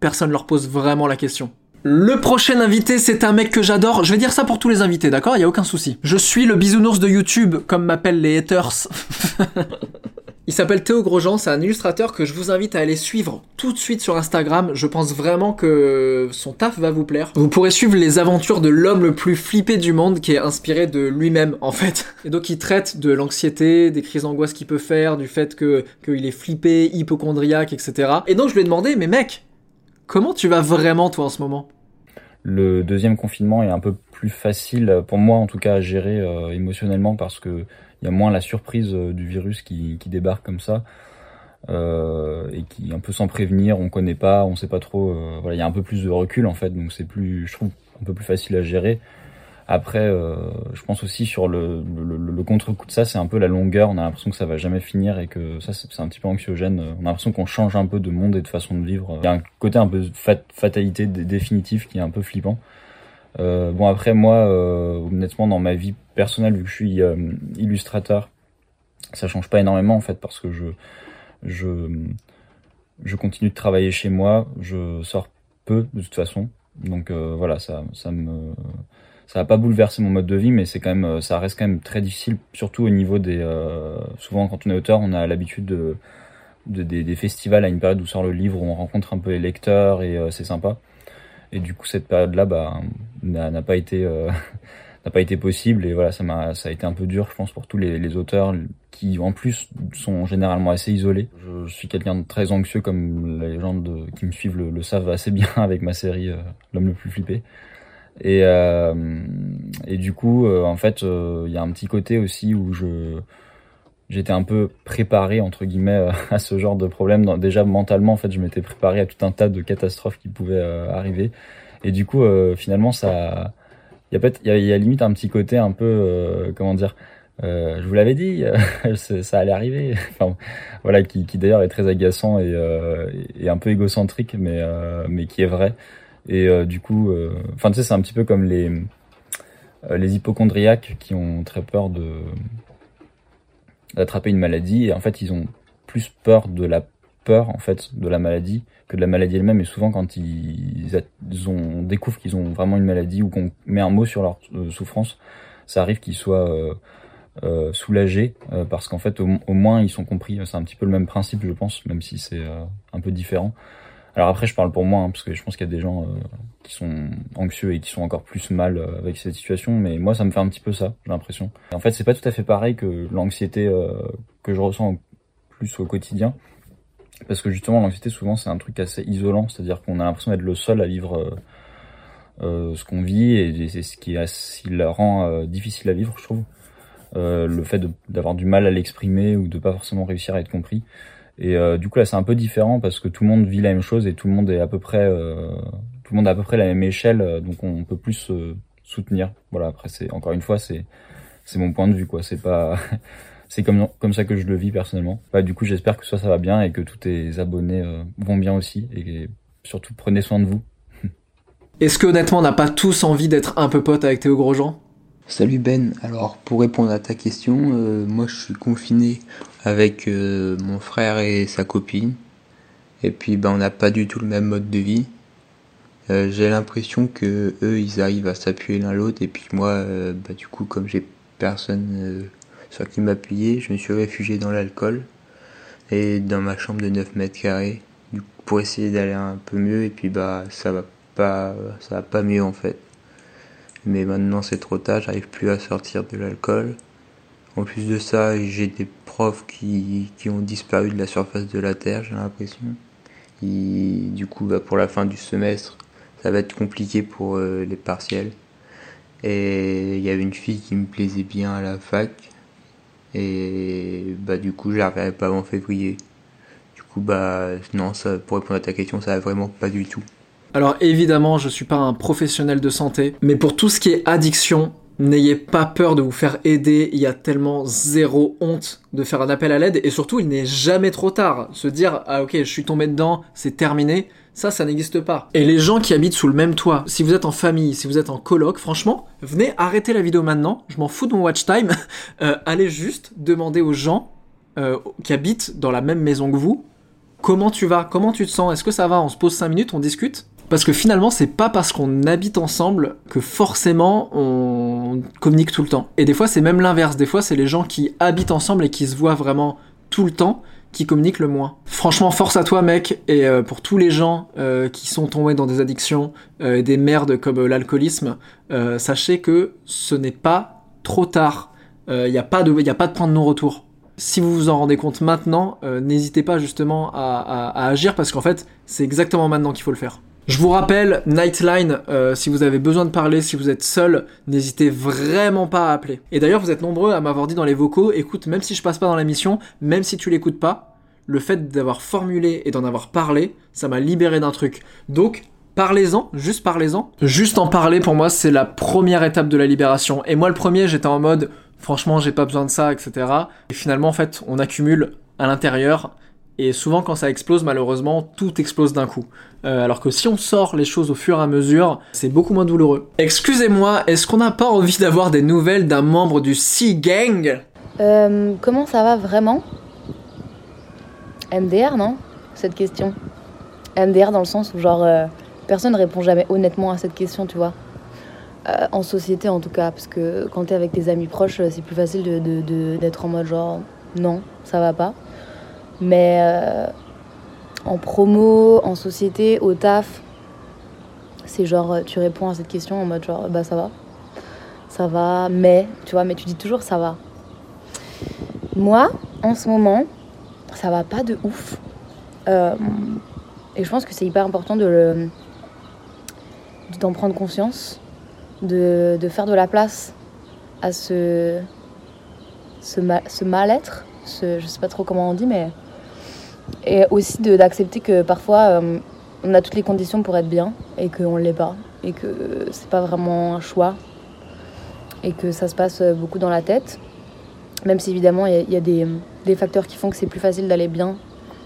personne leur pose vraiment la question. Le prochain invité, c'est un mec que j'adore. Je vais dire ça pour tous les invités, d'accord? Il y a aucun souci. Je suis le bisounours de YouTube, comme m'appellent les haters. (laughs) Il s'appelle Théo Grosjean, c'est un illustrateur que je vous invite à aller suivre tout de suite sur Instagram. Je pense vraiment que son taf va vous plaire. Vous pourrez suivre les aventures de l'homme le plus flippé du monde qui est inspiré de lui-même en fait. (laughs) Et donc il traite de l'anxiété, des crises d'angoisse qu'il peut faire, du fait que qu'il est flippé, hypochondriaque, etc. Et donc je lui ai demandé, mais mec, comment tu vas vraiment toi en ce moment? Le deuxième confinement est un peu plus facile pour moi en tout cas à gérer euh, émotionnellement parce que il y a moins la surprise euh, du virus qui, débarque comme ça. Euh, et qui un peu sans prévenir, on connaît pas, on sait pas trop. euh, voilà, il y a un peu plus de recul en fait, donc c'est plus, je trouve, un peu plus facile à gérer. Après, je pense aussi sur le, contre-coup de ça, c'est un peu la longueur. On a l'impression que ça va jamais finir et que ça, c'est un petit peu anxiogène. On a l'impression qu'on change un peu de monde et de façon de vivre. Il y a un côté un peu fat- fatalité dé- définitif qui est un peu flippant. Euh, bon après moi, euh, honnêtement, dans ma vie personnelle, vu que je suis euh, illustrateur, ça change pas énormément en fait parce que je je je continue de travailler chez moi, je sors peu de toute façon. Donc voilà, ça ça me ça va pas bouleverser mon mode de vie, mais c'est quand même ça reste quand même très difficile, surtout au niveau des souvent quand on est auteur, on a l'habitude de, de- des, festivals à une période où sort le livre, où on rencontre un peu les lecteurs et c'est sympa. Et du coup cette période là bah n'a pas été euh, (laughs) n'a pas été possible. Et voilà ça m'a ça a été un peu dur je pense pour tous les, auteurs qui en plus sont généralement assez isolés. Je, suis quelqu'un de très anxieux comme les gens qui me suivent le, savent assez bien (laughs) avec ma série euh, l'homme le plus flippé. Et euh, et du coup en fait il y a un petit côté aussi où je j'étais un peu préparé entre guillemets (laughs) à ce genre de problème. Déjà mentalement en fait je m'étais préparé à tout un tas de catastrophes qui pouvaient euh, arriver. Et du coup euh, finalement ça il y a limite un petit côté un peu euh, comment dire euh, je vous l'avais dit (laughs) ça allait arriver. (laughs) Voilà qui, d'ailleurs est très agaçant et, euh, un peu égocentrique mais euh, qui est vrai. Et euh, du coup euh, enfin tu sais c'est un petit peu comme les euh, les hypochondriaques qui ont très peur de d'attraper une maladie. Et en fait ils ont plus peur de la peur en fait de la maladie que de la maladie elle-même. Et souvent quand ils, ils ont, découvrent qu'ils ont vraiment une maladie ou qu'on met un mot sur leur euh, souffrance ça arrive qu'ils soient euh, euh, soulagés parce qu'en fait au, au moins ils sont compris. C'est un petit peu le même principe je pense même si c'est un peu différent alors après je parle pour moi hein, parce que je pense qu'il y a des gens euh, qui sont anxieux et qui sont encore plus mal euh, avec cette situation mais moi ça me fait un petit peu ça j'ai l'impression. En fait c'est pas tout à fait pareil que l'anxiété euh, que je ressens plus au quotidien parce que justement l'anxiété souvent c'est un truc assez isolant c'est à dire qu'on a l'impression d'être le seul à vivre ce qu'on vit et c'est ce qui, la rend difficile à vivre je trouve. Le fait d'avoir du mal à l'exprimer ou de pas forcément réussir à être compris et euh, du coup là c'est un peu différent parce que tout le monde vit la même chose et tout le monde est à peu près euh, tout le monde à peu près la même échelle euh, donc on peut plus soutenir. Voilà après c'est encore une fois c'est mon point de vue quoi. C'est pas (laughs) c'est comme ça que je le vis personnellement. Bah, du coup j'espère que ça va bien et que tous tes abonnés vont bien aussi et surtout prenez soin de vous. (laughs) Est-ce que honnêtement on n'a pas tous envie d'être un peu pote avec Théo Grosjean? Salut Ben, alors pour répondre à ta question, euh, moi je suis confiné avec euh, mon frère et sa copine. Et puis ben, on n'a pas du tout le même mode de vie. Euh, j'ai l'impression que eux ils arrivent à s'appuyer l'un l'autre et puis moi euh, bah, du coup comme j'ai personne sur qui m'appuyer, je me suis réfugié dans l'alcool et dans ma chambre de 9 mètres carrés pour essayer d'aller un peu mieux et puis bah ça va pas ça va pas mieux en fait mais maintenant c'est trop tard, j'arrive plus à sortir de l'alcool. En plus de ça, j'ai des profs qui, qui ont disparu de la surface de la Terre, j'ai l'impression. Du coup, bah, pour la fin du semestre, ça va être compliqué pour euh, les partiels. Et il y avait une fille qui me plaisait bien à la fac. Et bah, du coup, je la pas avant février. Du coup, bah, non, ça, pour répondre à ta question, ça va vraiment pas du tout. Alors évidemment, je suis pas un professionnel de santé, mais pour tout ce qui est addiction, n'ayez pas peur de vous faire aider. Il y a tellement zéro honte de faire un appel à l'aide et surtout, il n'est jamais trop tard. Se dire ah ok, je suis tombé dedans, c'est terminé. Ça, ça n'existe pas. Et les gens qui habitent sous le même toit, si vous êtes en famille, si vous êtes en coloc, franchement, venez arrêter la vidéo maintenant. Je m'en fous de mon watch time. (laughs) Euh, allez juste demander aux gens euh, qui habitent dans la même maison que vous comment tu vas, comment tu te sens, est-ce que ça va, on se pose 5 minutes, on discute parce que finalement, c'est pas parce qu'on habite ensemble que forcément on communique tout le temps. Et des fois, c'est même l'inverse. Des fois, c'est les gens qui habitent ensemble et qui se voient vraiment tout le temps qui communiquent le moins. Franchement, force à toi, mec. Et euh, pour tous les gens euh, qui sont tombés dans des addictions euh, et des merdes comme l'alcoolisme, sachez que ce n'est pas trop tard. Il n'y a, pas de- a pas de point de non-retour. Si vous vous en rendez compte maintenant, n'hésitez pas justement à agir parce qu'en fait, c'est exactement maintenant qu'il faut le faire. Je vous rappelle, Nightline, euh, si vous avez besoin de parler, si vous êtes seul, n'hésitez vraiment pas à appeler. Et d'ailleurs, vous êtes nombreux à m'avoir dit dans les vocaux, écoute, même si je passe pas dans la mission, même si tu l'écoutes pas, le fait d'avoir formulé et d'en avoir parlé, ça m'a libéré d'un truc. Donc, parlez-en, juste parlez-en. Juste en parler, pour moi, c'est la première étape de la libération. Et moi, le premier, j'étais en mode, franchement, j'ai pas besoin de ça, etc. Et finalement, en fait, on accumule à l'intérieur. Et souvent, quand ça explose, malheureusement, tout explose d'un coup. Euh, alors que si on sort les choses au fur et à mesure, c'est beaucoup moins douloureux. Excusez-moi, est-ce qu'on n'a pas envie d'avoir des nouvelles d'un membre du Sea Gang Euh, comment ça va vraiment? MDR, non? Cette question. MDR dans le sens où, genre, euh, personne ne répond jamais honnêtement à cette question, tu vois. En société, en tout cas. Parce que quand t'es avec tes amis proches, c'est plus facile de- de- d'être en mode, genre, non, ça va pas. Mais euh, en promo, en société, au taf, c'est genre, euh, tu réponds à cette question en mode, genre, bah ça va. Ça va, mais, tu vois, mais tu dis toujours ça va. Moi, en ce moment, ça va pas de ouf. Euh, et je pense que c'est hyper important de le d'en prendre conscience, de, faire de la place à ce, ce mal-être, ce, je sais pas trop comment on dit, mais. Et aussi d'accepter que parfois euh, on a toutes les conditions pour être bien et qu'on l'est pas. Et que c'est pas vraiment un choix. Et que ça se passe beaucoup dans la tête. Même si évidemment il y a, des, des facteurs qui font que c'est plus facile d'aller bien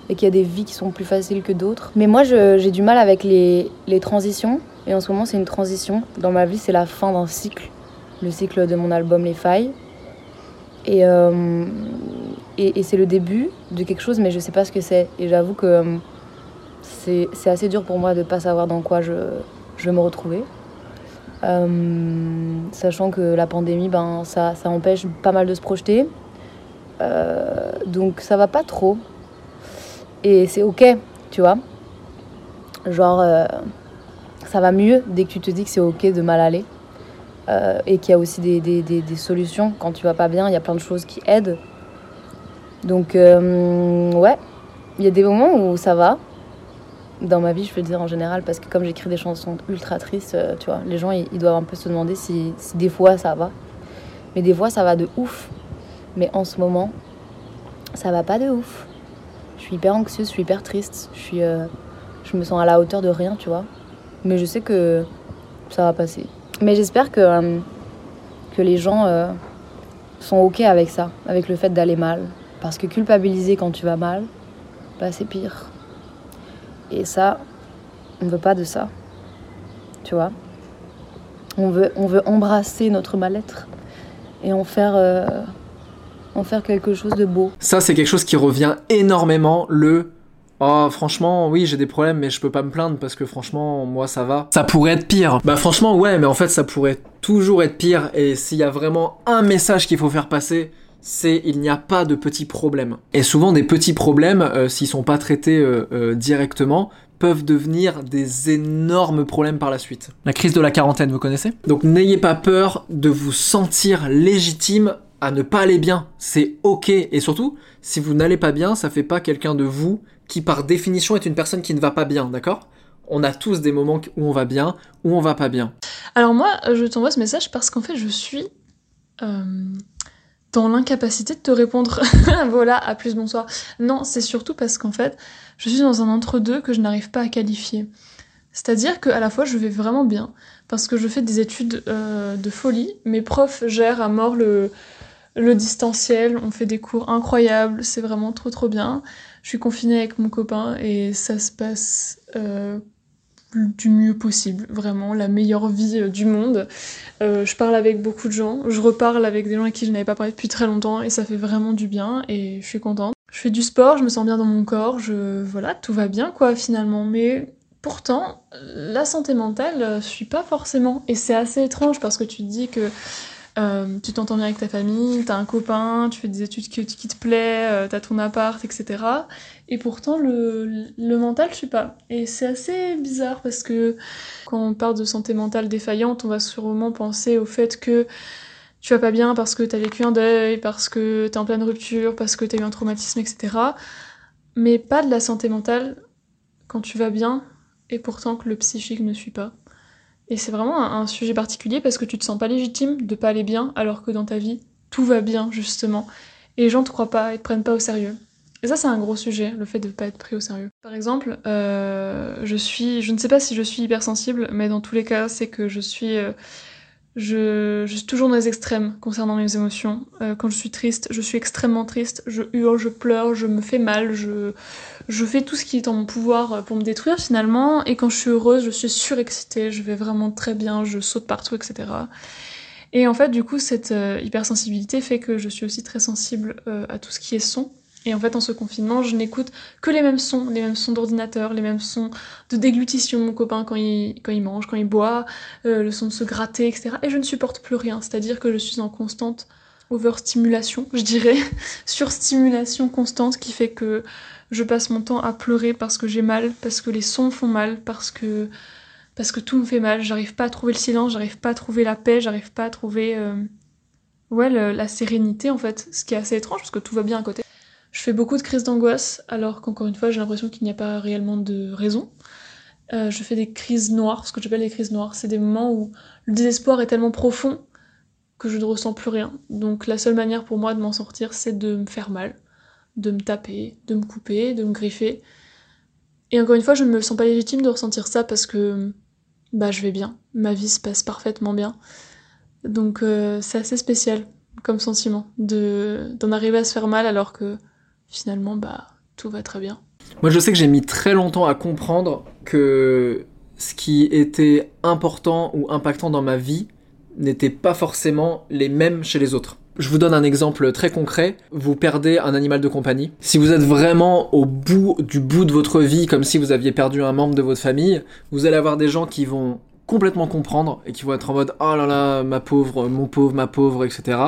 et qu'il y a des vies qui sont plus faciles que d'autres. Mais moi j'ai du mal avec les, les transitions et en ce moment c'est une transition. Dans ma vie c'est la fin d'un cycle, le cycle de mon album Les Failles. Et, euh, et, c'est le début de quelque chose mais je sais pas ce que c'est. Et j'avoue que euh, c'est c'est assez dur pour moi de pas savoir dans quoi je, je vais me retrouver. Euh, sachant que la pandémie, ben, ça, ça empêche pas mal de se projeter. Euh, donc ça va pas trop. Et c'est ok, tu vois. Genre, ça va mieux dès que tu te dis que c'est ok de mal aller. Et qu'il y a aussi des, des- des- des solutions. Quand tu vas pas bien, il y a plein de choses qui aident. Donc, euh, ouais, il y a des moments où ça va. Dans ma vie, je peux dire en général, parce que comme j'écris des chansons ultra tristes, euh, tu vois, les gens ils, doivent un peu se demander si, des fois ça va. Mais des fois ça va de ouf. Mais en ce moment, ça va pas de ouf. Je suis hyper anxieuse, je suis hyper triste. Je, suis, euh, je me sens à la hauteur de rien, tu vois. Mais je sais que ça va passer. Mais j'espère que, que les gens sont ok avec ça, avec le fait d'aller mal. Parce que culpabiliser quand tu vas mal, bah, c'est pire. Et ça, on veut pas de ça. Tu vois? On veut, on veut embrasser notre mal-être et en faire, euh, en faire quelque chose de beau. Ça, c'est quelque chose qui revient énormément, le Oh, franchement, oui, j'ai des problèmes, mais je peux pas me plaindre parce que franchement, moi, ça va. Ça pourrait être pire. Bah, franchement, ouais, mais en fait, ça pourrait toujours être pire. Et s'il y a vraiment un message qu'il faut faire passer, c'est il n'y a pas de petits problèmes. Et souvent, des petits problèmes, euh, s'ils sont pas traités euh, euh, directement, peuvent devenir des énormes problèmes par la suite. La crise de la quarantaine, vous connaissez? Donc n'ayez pas peur de vous sentir légitime à ne pas aller bien. C'est ok. Et surtout, si vous n'allez pas bien, ça fait pas quelqu'un de vous qui par définition est une personne qui ne va pas bien, d'accord? On a tous des moments où on va bien, où on va pas bien. Alors moi, je t'envoie ce message parce qu'en fait, je suis euh, dans l'incapacité de te répondre. (laughs) voilà, à plus bonsoir. Non, c'est surtout parce qu'en fait, je suis dans un entre-deux que je n'arrive pas à qualifier. C'est-à-dire qu'à la fois, je vais vraiment bien, parce que je fais des études euh, de folie. Mes profs gèrent à mort le, le distanciel, on fait des cours incroyables, c'est vraiment trop trop bien. Je suis confinée avec mon copain et ça se passe euh, du mieux possible, vraiment la meilleure vie euh, du monde. Euh, je parle avec beaucoup de gens, je reparle avec des gens avec qui je n'avais pas parlé depuis très longtemps et ça fait vraiment du bien et je suis contente. Je fais du sport, je me sens bien dans mon corps, je voilà, tout va bien quoi finalement, mais pourtant la santé mentale, euh, je suis pas forcément et c'est assez étrange parce que tu te dis que euh, tu t'entends bien avec ta famille, t'as un copain, tu fais des études qui, qui te plaît, euh, t'as ton appart, etc. Et pourtant, le, mental, je sais pas. Et c'est assez bizarre parce que quand on parle de santé mentale défaillante, on va sûrement penser au fait que tu vas pas bien parce que t'as vécu un deuil, parce que t'es en pleine rupture, parce que t'as eu un traumatisme, etc. Mais pas de la santé mentale quand tu vas bien et pourtant que le psychique ne suit pas. Et c'est vraiment un, un sujet particulier parce que tu te sens pas légitime de pas aller bien alors que dans ta vie tout va bien justement et les gens te croient pas et te prennent pas au sérieux. Et ça, c'est un gros sujet, le fait de ne pas être pris au sérieux. Par exemple, euh, je ne sais pas si je suis hypersensible, mais dans tous les cas, c'est que je suis, euh, je, je, suis toujours dans les extrêmes concernant mes émotions. Euh, quand je suis triste, je suis extrêmement triste, je hurle, je pleure, je me fais mal, je, je fais tout ce qui est en mon pouvoir pour me détruire finalement. Et quand je suis heureuse, je suis surexcitée, je vais vraiment très bien, je saute partout, etc. Et en fait, du coup, cette hypersensibilité fait que je suis aussi très sensible à tout ce qui est son. Et en fait, en ce confinement, je n'écoute que les mêmes sons, les mêmes sons d'ordinateur, les mêmes sons de déglutition de mon copain quand il, mange, quand il boit, euh, le son de se gratter, etc. Et je ne supporte plus rien, c'est-à-dire que je suis en constante overstimulation, je dirais, (laughs) surstimulation constante qui fait que je passe mon temps à pleurer parce que j'ai mal, parce que les sons font mal, parce que parce que tout me fait mal, j'arrive pas à trouver le silence, j'arrive pas à trouver la paix, j'arrive pas à trouver euh, ouais, la sérénité en fait, ce qui est assez étrange parce que tout va bien à côté. Je fais beaucoup de crises d'angoisse, alors qu'encore une fois, j'ai l'impression qu'il n'y a pas réellement de raison. Euh, je fais des crises noires, ce que j'appelle des crises noires. C'est des moments où le désespoir est tellement profond que je ne ressens plus rien. Donc la seule manière pour moi de m'en sortir, c'est de me faire mal, de me taper, de me couper, de me griffer. Et encore une fois, je ne me sens pas légitime de ressentir ça parce que bah je vais bien, ma vie se passe parfaitement bien. Donc euh, c'est assez spécial comme sentiment de d'en arriver à se faire mal alors que finalement, bah, tout va très bien. Moi, je sais que j'ai mis très longtemps à comprendre que ce qui était important ou impactant dans ma vie n'était pas forcément les mêmes chez les autres. Je vous donne un exemple très concret. Vous perdez un animal de compagnie. Si vous êtes vraiment au bout du bout de votre vie, comme si vous aviez perdu un membre de votre famille, vous allez avoir des gens qui vont complètement comprendre et qui vont être en mode oh là là, ma pauvre, mon pauvre, ma pauvre, etc.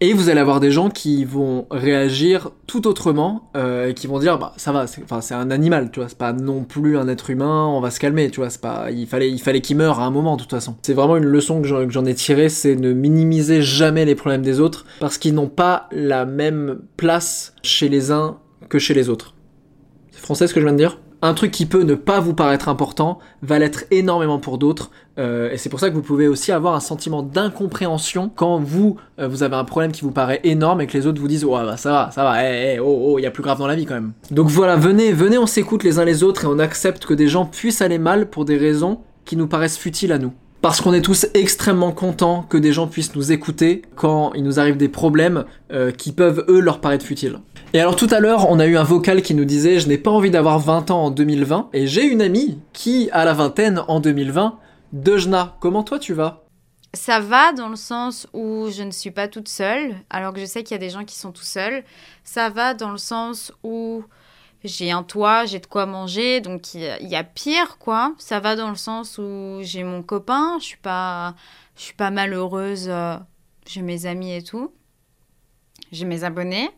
Et vous allez avoir des gens qui vont réagir tout autrement euh, et qui vont dire bah ça va, c'est un animal, tu vois, c'est pas non plus un être humain, on va se calmer, tu vois, c'est pas il fallait il fallait qu'il meure à un moment de toute façon. C'est vraiment une leçon que j'en ai tirée, c'est ne minimiser jamais les problèmes des autres parce qu'ils n'ont pas la même place chez les uns que chez les autres. C'est français ce que je viens de dire? Un truc qui peut ne pas vous paraître important va l'être énormément pour d'autres. Euh, et c'est pour ça que vous pouvez aussi avoir un sentiment d'incompréhension quand vous, euh, vous avez un problème qui vous paraît énorme et que les autres vous disent ouais bah ça va, ça va, eh, eh, oh oh, il y a plus grave dans la vie quand même. Donc voilà, venez, venez, on s'écoute les uns les autres et on accepte que des gens puissent aller mal pour des raisons qui nous paraissent futiles à nous. Parce qu'on est tous extrêmement contents que des gens puissent nous écouter quand il nous arrive des problèmes euh, qui peuvent eux leur paraître futiles. Et alors tout à l'heure, on a eu un vocal qui nous disait je n'ai pas envie d'avoir 20 ans en 2020 et j'ai une amie qui a la vingtaine en 2020. Dejna, comment toi tu vas? Ça va dans le sens où je ne suis pas toute seule, alors que je sais qu'il y a des gens qui sont tout seuls. Ça va dans le sens où j'ai un toit, j'ai de quoi manger, donc il y, a pire, quoi. Ça va dans le sens où j'ai mon copain, je suis pas, je suis pas malheureuse, euh, j'ai mes amis et tout. J'ai mes abonnés.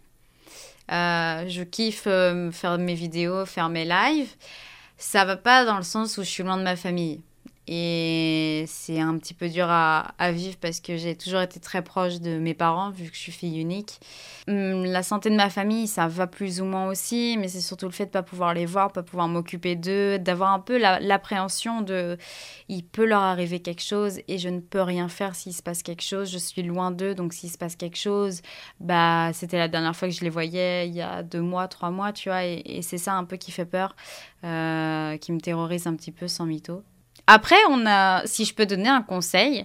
Euh, je kiffe euh, faire mes vidéos, faire mes lives. Ça va pas dans le sens où je suis loin de ma famille. Et c'est un petit peu dur à, vivre parce que j'ai toujours été très proche de mes parents vu que je suis fille unique. Hum, la santé de ma famille, ça va plus ou moins aussi, mais c'est surtout le fait de pas pouvoir les voir, pas pouvoir m'occuper d'eux, d'avoir un peu l'appréhension de il peut leur arriver quelque chose et je ne peux rien faire s'il se passe quelque chose. Je suis loin d'eux, donc s'il se passe quelque chose, bah c'était la dernière fois que je les voyais il y a deux mois, trois mois, tu vois, et, c'est ça un peu qui fait peur, euh, qui me terrorise un petit peu sans mytho. Après, on a, si je peux donner un conseil,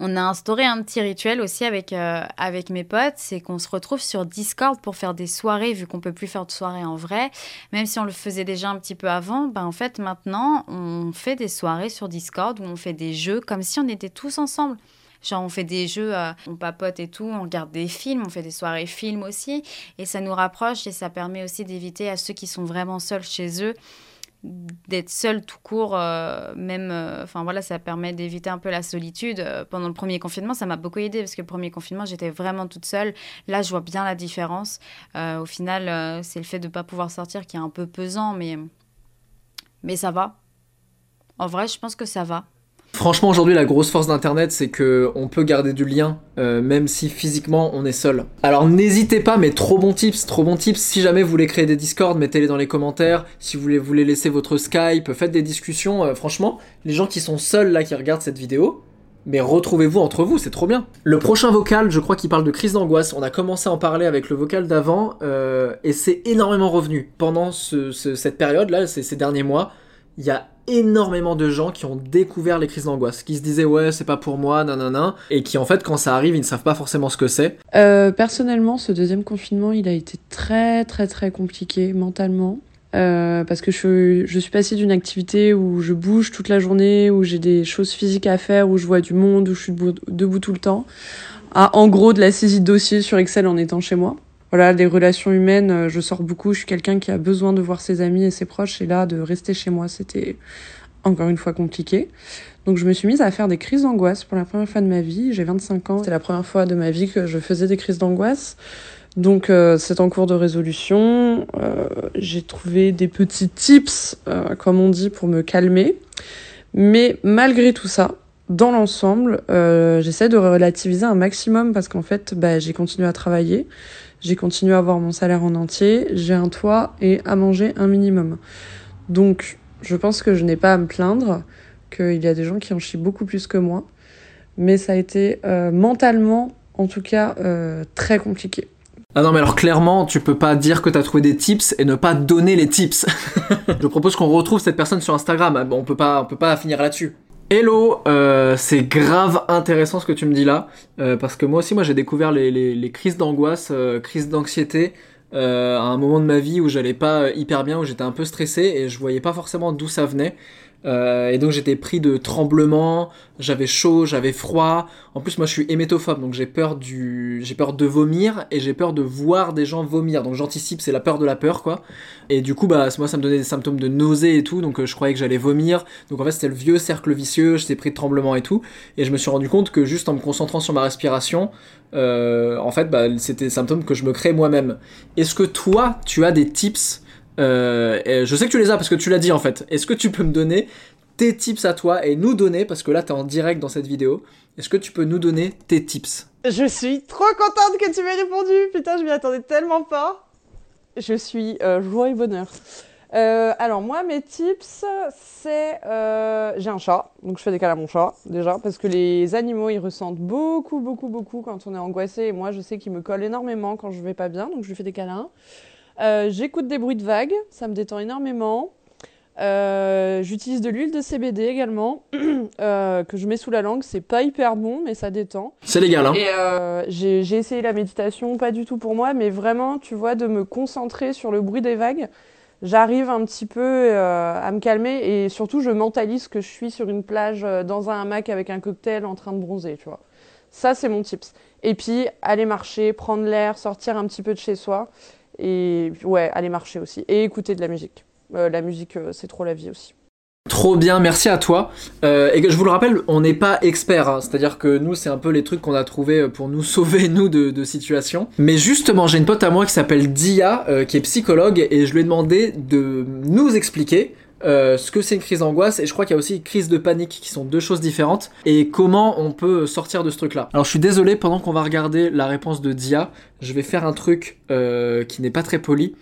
on a instauré un petit rituel aussi avec, euh, avec mes potes, c'est qu'on se retrouve sur Discord pour faire des soirées, vu qu'on peut plus faire de soirées en vrai. Même si on le faisait déjà un petit peu avant, ben en fait maintenant on fait des soirées sur Discord où on fait des jeux comme si on était tous ensemble. Genre on fait des jeux, euh, on papote et tout, on regarde des films, on fait des soirées films aussi, et ça nous rapproche et ça permet aussi d'éviter à ceux qui sont vraiment seuls chez eux d'être seul tout court, euh, même, euh, enfin voilà, ça permet d'éviter un peu la solitude. Euh, pendant le premier confinement, ça m'a beaucoup aidé parce que le premier confinement, j'étais vraiment toute seule. Là, je vois bien la différence. au final, c'est le fait de ne pas pouvoir sortir qui est un peu pesant, mais, mais ça va. En vrai, je pense que ça va. Franchement, aujourd'hui, la grosse force d'Internet, c'est que on peut garder du lien, euh, même si physiquement on est seul. Alors n'hésitez pas, mais trop bon tips, trop bon tips. Si jamais vous voulez créer des Discord, mettez-les dans les commentaires. Si vous voulez, voulez laisser votre Skype, faites des discussions. Euh, franchement, les gens qui sont seuls là, qui regardent cette vidéo, mais retrouvez-vous entre vous, c'est trop bien. Le prochain vocal, je crois qu'il parle de crise d'angoisse. On a commencé à en parler avec le vocal d'avant, euh, et c'est énormément revenu. Pendant ce- ce- cette période-là, ces, ces derniers mois, il y a énormément de gens qui ont découvert les crises d'angoisse, qui se disaient ouais c'est pas pour moi, nanana, et qui en fait quand ça arrive ils ne savent pas forcément ce que c'est. Euh, personnellement, ce deuxième confinement, il a été très très très compliqué mentalement. Euh, parce que je, suis passée d'une activité où je bouge toute la journée, où j'ai des choses physiques à faire, où je vois du monde, où je suis debout, debout tout le temps, à en gros de la saisie de dossiers sur Excel en étant chez moi. Voilà, les relations humaines, euh, je sors beaucoup, je suis quelqu'un qui a besoin de voir ses amis et ses proches, et là, de rester chez moi, c'était encore une fois compliqué. Donc je me suis mise à faire des crises d'angoisse pour la première fois de ma vie. J'ai 25 ans, c'était la première fois de ma vie que je faisais des crises d'angoisse. Donc euh, c'est en cours de résolution. Euh, j'ai trouvé des petits tips, comme on dit, pour me calmer. Mais malgré tout ça, dans l'ensemble, euh, j'essaie de relativiser un maximum parce qu'en fait, bah, j'ai continué à travailler, j'ai continué à avoir mon salaire en entier, j'ai un toit et à manger un minimum. Donc je pense que je n'ai pas à me plaindre, qu'il y a des gens qui en chient beaucoup plus que moi. Mais ça a été euh, mentalement, en tout cas, euh, très compliqué. Ah non mais alors clairement tu peux pas dire que t'as trouvé des tips et ne pas donner les tips. (laughs) je propose qu'on retrouve cette personne sur Instagram, Ah on peut pas, on peut pas finir là-dessus. Hello, euh, c'est grave intéressant ce que tu me dis là, euh, parce que moi aussi, moi j'ai découvert les, crises d'angoisse, euh, crises d'anxiété à un moment de ma vie où j'allais pas hyper bien, où j'étais un peu stressé et je voyais pas forcément d'où ça venait. Euh, et donc j'étais pris de tremblements, j'avais chaud, j'avais froid. En plus moi je suis hémétophobe donc j'ai peur du j'ai peur de vomir et j'ai peur de voir des gens vomir. Donc j'anticipe, c'est la peur de la peur quoi. Et du coup bah moi ça me donnait des symptômes de nausée et tout donc euh, je croyais que j'allais vomir. Donc en fait c'était le vieux cercle vicieux, j'étais pris de tremblements et tout et je me suis rendu compte que juste en me concentrant sur ma respiration euh, en fait bah, c'était des symptômes que je me crée moi-même. Est-ce que toi tu as des tips euh, je sais que tu les as parce que tu l'as dit en fait. Est-ce que tu peux me donner tes tips à toi et nous donner, parce que là t'es en direct dans cette vidéo, est-ce que tu peux nous donner tes tips? Je suis trop contente que tu m'aies répondu. Putain, je m'y attendais tellement pas. Je suis euh, joie et bonheur. Euh, alors moi, mes tips, c'est euh, j'ai un chat, donc je fais des câlins à mon chat déjà parce que les animaux ils ressentent beaucoup, beaucoup, beaucoup quand on est angoissé. Et moi, je sais qu'ils me collent énormément quand je vais pas bien, donc je lui fais des câlins. Euh, J'écoute des bruits de vagues, ça me détend énormément. Euh, J'utilise de l'huile de CBD également, (clears throat) euh, que je mets sous la langue. C'est pas hyper bon, mais ça détend. C'est légal, hein euh, j'ai j'ai essayé la méditation, pas du tout pour moi, mais vraiment, tu vois, de me concentrer sur le bruit des vagues. J'arrive un petit peu euh, à me calmer et surtout, je mentalise que je suis sur une plage euh, dans un hamac avec un cocktail en train de bronzer, tu vois. Ça, c'est mon tips. Et puis, aller marcher, prendre l'air, sortir un petit peu de chez soi. Et ouais, aller marcher aussi. Et écouter de la musique. Euh, la musique, euh, c'est trop la vie aussi. Trop bien, merci à toi. Euh, et je vous le rappelle, on n'est pas expert, hein. c'est-à-dire que nous, c'est un peu les trucs qu'on a trouvé pour nous (laughs) sauver, nous, de, situations. Mais justement, j'ai une pote à moi qui s'appelle Dia, qui est psychologue, et je lui ai demandé de nous expliquer euh, ce que c'est une crise d'angoisse, et je crois qu'il y a aussi une crise de panique, qui sont deux choses différentes, et comment on peut sortir de ce truc-là. Alors je suis désolé, pendant qu'on va regarder la réponse de Dia, je vais faire un truc euh, qui n'est pas très poli.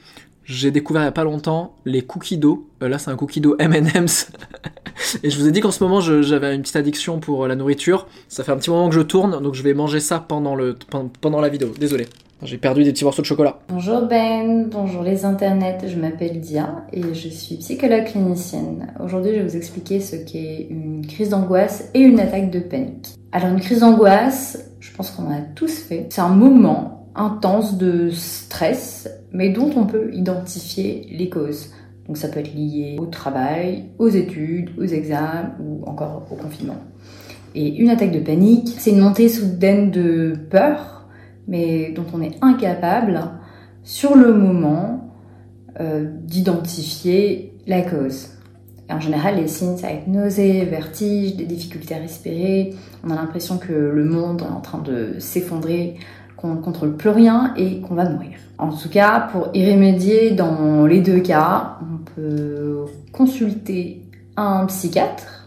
J'ai découvert il y a pas longtemps les cookies d'eau. Euh, là, c'est un cookie d'eau M&M's. (laughs) Et je vous ai dit qu'en ce moment, j'avais une petite addiction pour la nourriture. Ça fait un petit moment que je tourne, donc je vais manger ça pendant, le, pendant la vidéo. Désolé. J'ai perdu des petits morceaux de chocolat. Bonjour Ben, bonjour les internets, je m'appelle Dia et je suis psychologue clinicienne. Aujourd'hui, je vais vous expliquer ce qu'est une crise d'angoisse et une attaque de panique. Alors une crise d'angoisse, je pense qu'on en a tous fait. C'est un moment intense de stress, mais dont on peut identifier les causes. Donc ça peut être lié au travail, aux études, aux examens ou encore au confinement. Et une attaque de panique, c'est une montée soudaine de peur mais dont on est incapable, sur le moment, euh, d'identifier la cause. Et en général, les signes, ça va être nausée, vertige, des difficultés à respirer. On a l'impression que le monde est en train de s'effondrer, qu'on ne contrôle plus rien et qu'on va mourir. En tout cas, pour y remédier dans les deux cas, on peut consulter un psychiatre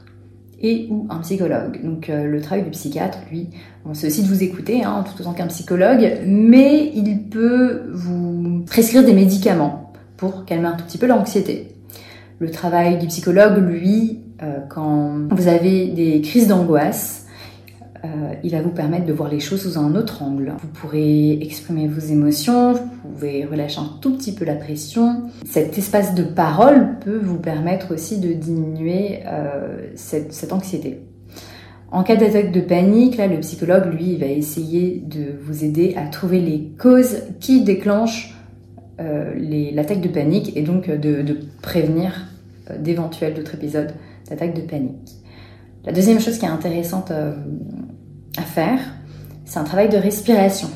et ou un psychologue. Donc euh, le travail du psychiatre, lui, c'est aussi de vous écouter, hein, tout autant qu'un psychologue, mais il peut vous prescrire des médicaments pour calmer un tout petit peu l'anxiété. Le travail du psychologue, lui, euh, quand vous avez des crises d'angoisse, euh, il va vous permettre de voir les choses sous un autre angle. Vous pourrez exprimer vos émotions, vous pouvez relâcher un tout petit peu la pression. Cet espace de parole peut vous permettre aussi de diminuer euh, cette, anxiété. En cas d'attaque de panique, là, le psychologue, lui, va essayer de vous aider à trouver les causes qui déclenchent euh, l'attaque de panique et donc de, prévenir d'éventuels d'autres épisodes d'attaque de panique. La deuxième chose qui est intéressante à faire, c'est un travail de respiration.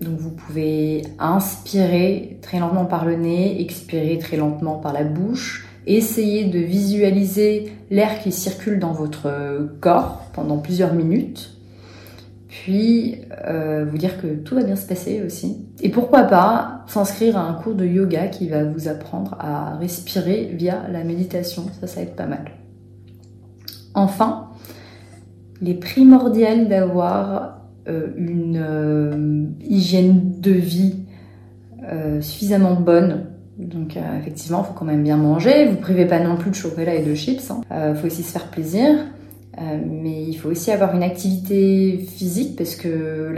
Donc vous pouvez inspirer très lentement par le nez, expirer très lentement par la bouche, essayer de visualiser l'air qui circule dans votre corps pendant plusieurs minutes, puis euh, vous dire que tout va bien se passer aussi. Et pourquoi pas s'inscrire à un cours de yoga qui va vous apprendre à respirer via la méditation, ça ça aide pas mal. Enfin, il est primordial d'avoir euh, une euh, hygiène de vie euh, suffisamment bonne. Donc effectivement, il faut quand même bien manger. Vous privez pas non plus de chocolat et de chips. Il faut aussi se faire plaisir. Mais il faut aussi avoir une activité physique parce que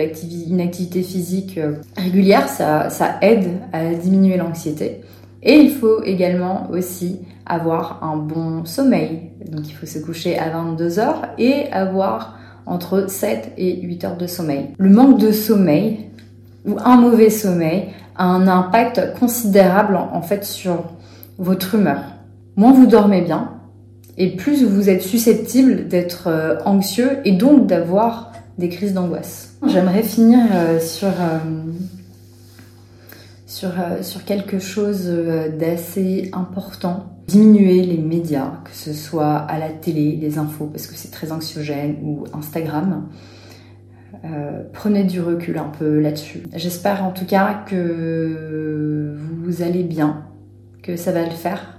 une activité physique régulière, ça aide à diminuer l'anxiété. Et il faut également aussi avoir un bon sommeil. Donc il faut se coucher à 22 heures et avoir entre 7 et 8 heures de sommeil. Le manque de sommeil ou un mauvais sommeil a un impact considérable en fait sur votre humeur. Moins vous dormez bien et plus vous êtes susceptible d'être euh, anxieux et donc d'avoir des crises d'angoisse. J'aimerais finir euh, sur euh, sur, quelque chose d'assez important. Diminuer les médias, que ce soit à la télé, les infos, parce que c'est très anxiogène, ou Instagram. Euh, prenez du recul un peu là-dessus. J'espère en tout cas que vous allez bien, que ça va le faire.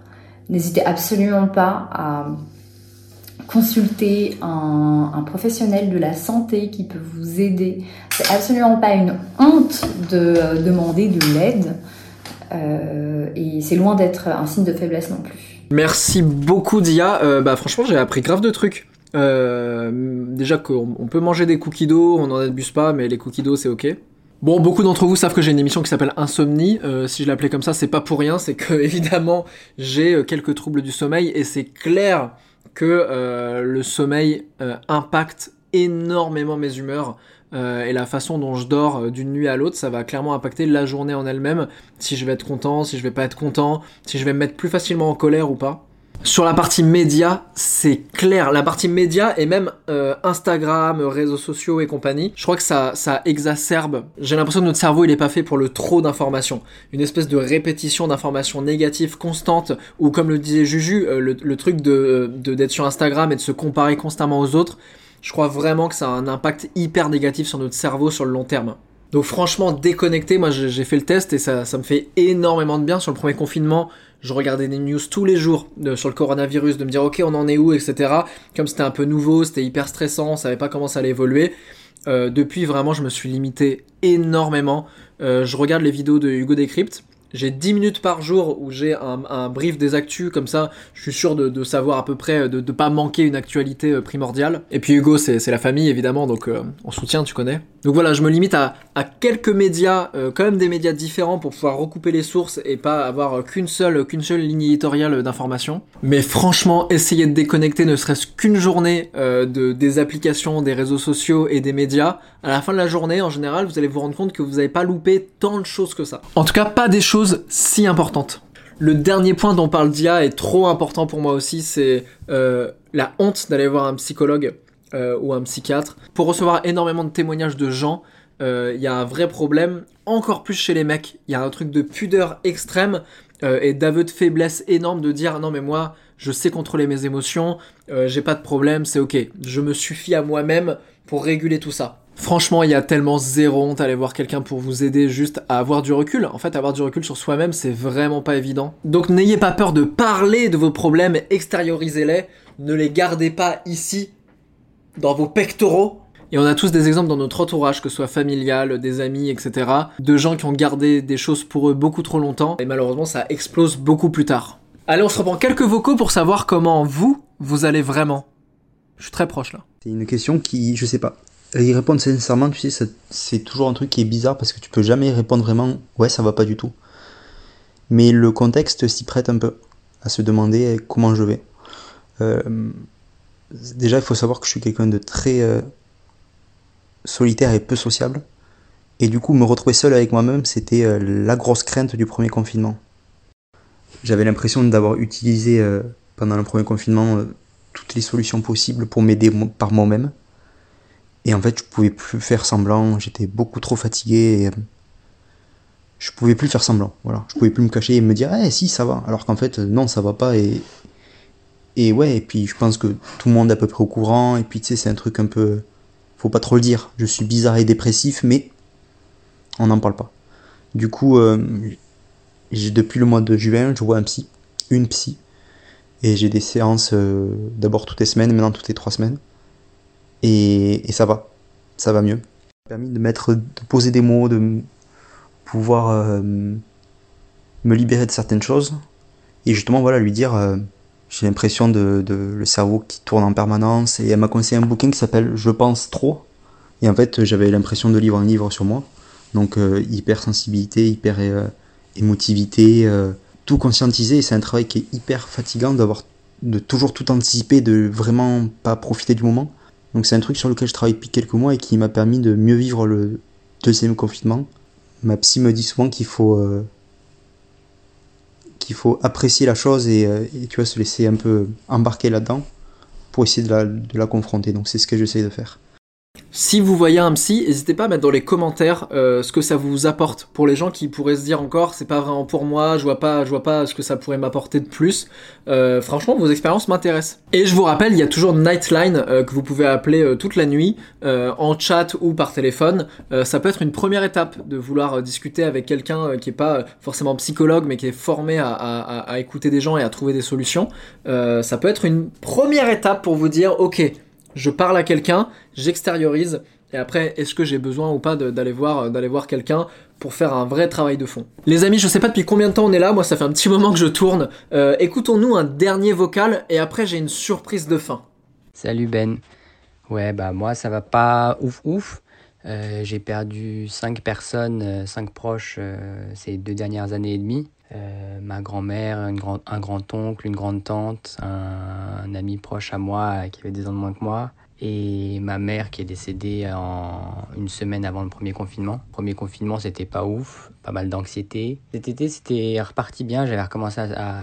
N'hésitez absolument pas à consulter un, professionnel de la santé qui peut vous aider. C'est absolument pas une honte de demander de l'aide. Euh, et c'est loin d'être un signe de faiblesse non plus. Merci beaucoup Dia. Euh, bah franchement j'ai appris grave de trucs. Euh, déjà qu'on on peut manger des cookies d'eau, on n'en abuse pas, mais les cookies d'eau c'est ok. Bon, beaucoup d'entre vous savent que j'ai une émission qui s'appelle Insomnie. Si je l'appelais comme ça, c'est pas pour rien. C'est que (laughs) évidemment j'ai quelques troubles du sommeil et c'est clair que le sommeil impacte énormément mes humeurs. Euh, et la façon dont je dors euh, d'une nuit à l'autre, ça va clairement impacter la journée en elle-même. Si je vais être content, si je vais pas être content, si je vais me mettre plus facilement en colère ou pas. Sur la partie média, c'est clair. La partie média et même euh, Instagram, réseaux sociaux et compagnie, je crois que ça, ça exacerbe. J'ai l'impression que notre cerveau, il est pas fait pour le trop d'informations. Une espèce de répétition d'informations négatives constantes, ou comme le disait Juju, euh, le, truc de- d'être sur Instagram et de se comparer constamment aux autres. Je crois vraiment que ça a un impact hyper négatif sur notre cerveau sur le long terme. Donc franchement, déconnecté, moi j'ai fait le test et ça, me fait énormément de bien. Sur le premier confinement, je regardais des news tous les jours de- sur le coronavirus, de me dire ok on en est où, etc. Comme c'était un peu nouveau, c'était hyper stressant, on savait pas comment ça allait évoluer. Euh, depuis vraiment, je me suis limité énormément. Euh, je regarde les vidéos de Hugo Décrypte. J'ai 10 minutes par jour où j'ai un, brief des actus, comme ça je suis sûr de, savoir à peu près, de ne pas manquer une actualité euh, primordiale. Et puis Hugo, c'est c'est la famille évidemment, donc euh, on soutient, tu connais. Donc voilà, je me limite à, à quelques médias, euh, quand même des médias différents pour pouvoir recouper les sources et pas avoir euh, qu'une seule, qu'une seule ligne éditoriale d'information. Mais franchement, essayer de déconnecter ne serait-ce qu'une journée euh, de, des applications, des réseaux sociaux et des médias, à la fin de la journée, en général, vous allez vous rendre compte que vous n'avez pas loupé tant de choses que ça. En tout cas, pas des choses si importantes. Le dernier point dont parle Dia est trop important pour moi aussi, c'est euh, la honte d'aller voir un psychologue euh, ou un psychiatre. Pour recevoir énormément de témoignages de gens, euh, il y a un vrai problème, encore plus chez les mecs. Il y a un truc de pudeur extrême euh, et d'aveu de faiblesse énorme de dire non mais moi je sais contrôler mes émotions, euh, j'ai pas de problème, c'est ok, je me suffis à moi-même pour réguler tout ça. Franchement, il y a tellement zéro honte à aller voir quelqu'un pour vous aider juste à avoir du recul. En fait, avoir du recul sur soi-même, c'est vraiment pas évident. Donc n'ayez pas peur de parler de vos problèmes, extériorisez-les, ne les gardez pas ici, dans vos pectoraux. Et on a tous des exemples dans notre entourage, que ce soit familial, des amis, etc., de gens qui ont gardé des choses pour eux beaucoup trop longtemps, et malheureusement ça explose beaucoup plus tard. Allez, on se reprend quelques vocaux pour savoir comment vous, vous allez vraiment. Je suis très proche là. C'est une question qui, je sais pas. Y répondre sincèrement, tu sais, c'est toujours un truc qui est bizarre parce que tu peux jamais répondre vraiment, ouais, ça va pas du tout. Mais le contexte s'y prête un peu à se demander comment je vais. Euh, déjà, il faut savoir que je suis quelqu'un de très euh, solitaire et peu sociable. Et du coup, me retrouver seul avec moi-même, c'était euh, la grosse crainte du premier confinement. J'avais l'impression d'avoir utilisé euh, pendant le premier confinement euh, toutes les solutions possibles pour m'aider par moi-même. Et en fait, je pouvais plus faire semblant, j'étais beaucoup trop fatigué. Et, euh, je pouvais plus faire semblant, voilà. Je pouvais plus me cacher et me dire, eh si, ça va. Alors qu'en fait, non, ça va pas. Et, et ouais, et puis je pense que tout le monde est à peu près au courant. Et puis tu sais, c'est un truc un peu. Faut pas trop le dire. Je suis bizarre et dépressif, mais on n'en parle pas. Du coup, euh, depuis le mois de juin, je vois un psy, une psy. Et j'ai des séances euh, d'abord toutes les semaines, maintenant toutes les trois semaines. Et, ça va, ça va mieux. Ça m'a permis de mettre, de poser des mots, de pouvoir euh, me libérer de certaines choses. Et justement, voilà, lui dire, j'ai l'impression de, le cerveau qui tourne en permanence. Et elle m'a conseillé un bouquin qui s'appelle Je pense trop. Et en fait, j'avais l'impression de lire un livre sur moi. Donc, euh, hypersensibilité, hyper euh, émotivité, euh, tout conscientiser. C'est un travail qui est hyper fatigant d'avoir, de toujours tout anticiper, de vraiment pas profiter du moment. Donc, c'est un truc sur lequel je travaille depuis quelques mois et qui m'a permis de mieux vivre le deuxième confinement. Ma psy me dit souvent qu'il faut, euh, qu'il faut apprécier la chose et, euh, et, tu vois, se laisser un peu embarquer là-dedans pour essayer de la, de la confronter. Donc, c'est ce que j'essaie de faire. Si vous voyez un psy, n'hésitez pas à mettre dans les commentaires euh, ce que ça vous apporte. Pour les gens qui pourraient se dire encore, c'est pas vraiment pour moi, je vois pas, je vois pas ce que ça pourrait m'apporter de plus. Euh, franchement, vos expériences m'intéressent. Et je vous rappelle, il y a toujours Nightline euh, que vous pouvez appeler toute la nuit, en chat ou par téléphone. Ça peut être une première étape de vouloir discuter avec quelqu'un qui est pas forcément psychologue, mais qui est formé à, écouter des gens et à trouver des solutions. Ça peut être une première étape pour vous dire, ok, je parle à quelqu'un, j'extériorise, et après, est-ce que j'ai besoin ou pas d'aller voir, d'aller voir quelqu'un pour faire un vrai travail de fond? Les amis, je sais pas depuis combien de temps on est là, moi ça fait un petit moment que je tourne. Euh, Écoutons-nous un dernier vocal, et après j'ai une surprise de fin. Salut Ben. Ouais, bah moi ça va pas ouf ouf. Euh, j'ai perdu 5 personnes, 5 proches euh, ces deux dernières années et demie. Euh, ma grand-mère, grand- un grand-oncle, une grande-tante, un, ami proche à moi qui avait des ans de moins que moi, et ma mère qui est décédée en une semaine avant le premier confinement. Premier confinement, c'était pas ouf, pas mal d'anxiété. Cet été, c'était reparti bien, j'avais recommencé à, à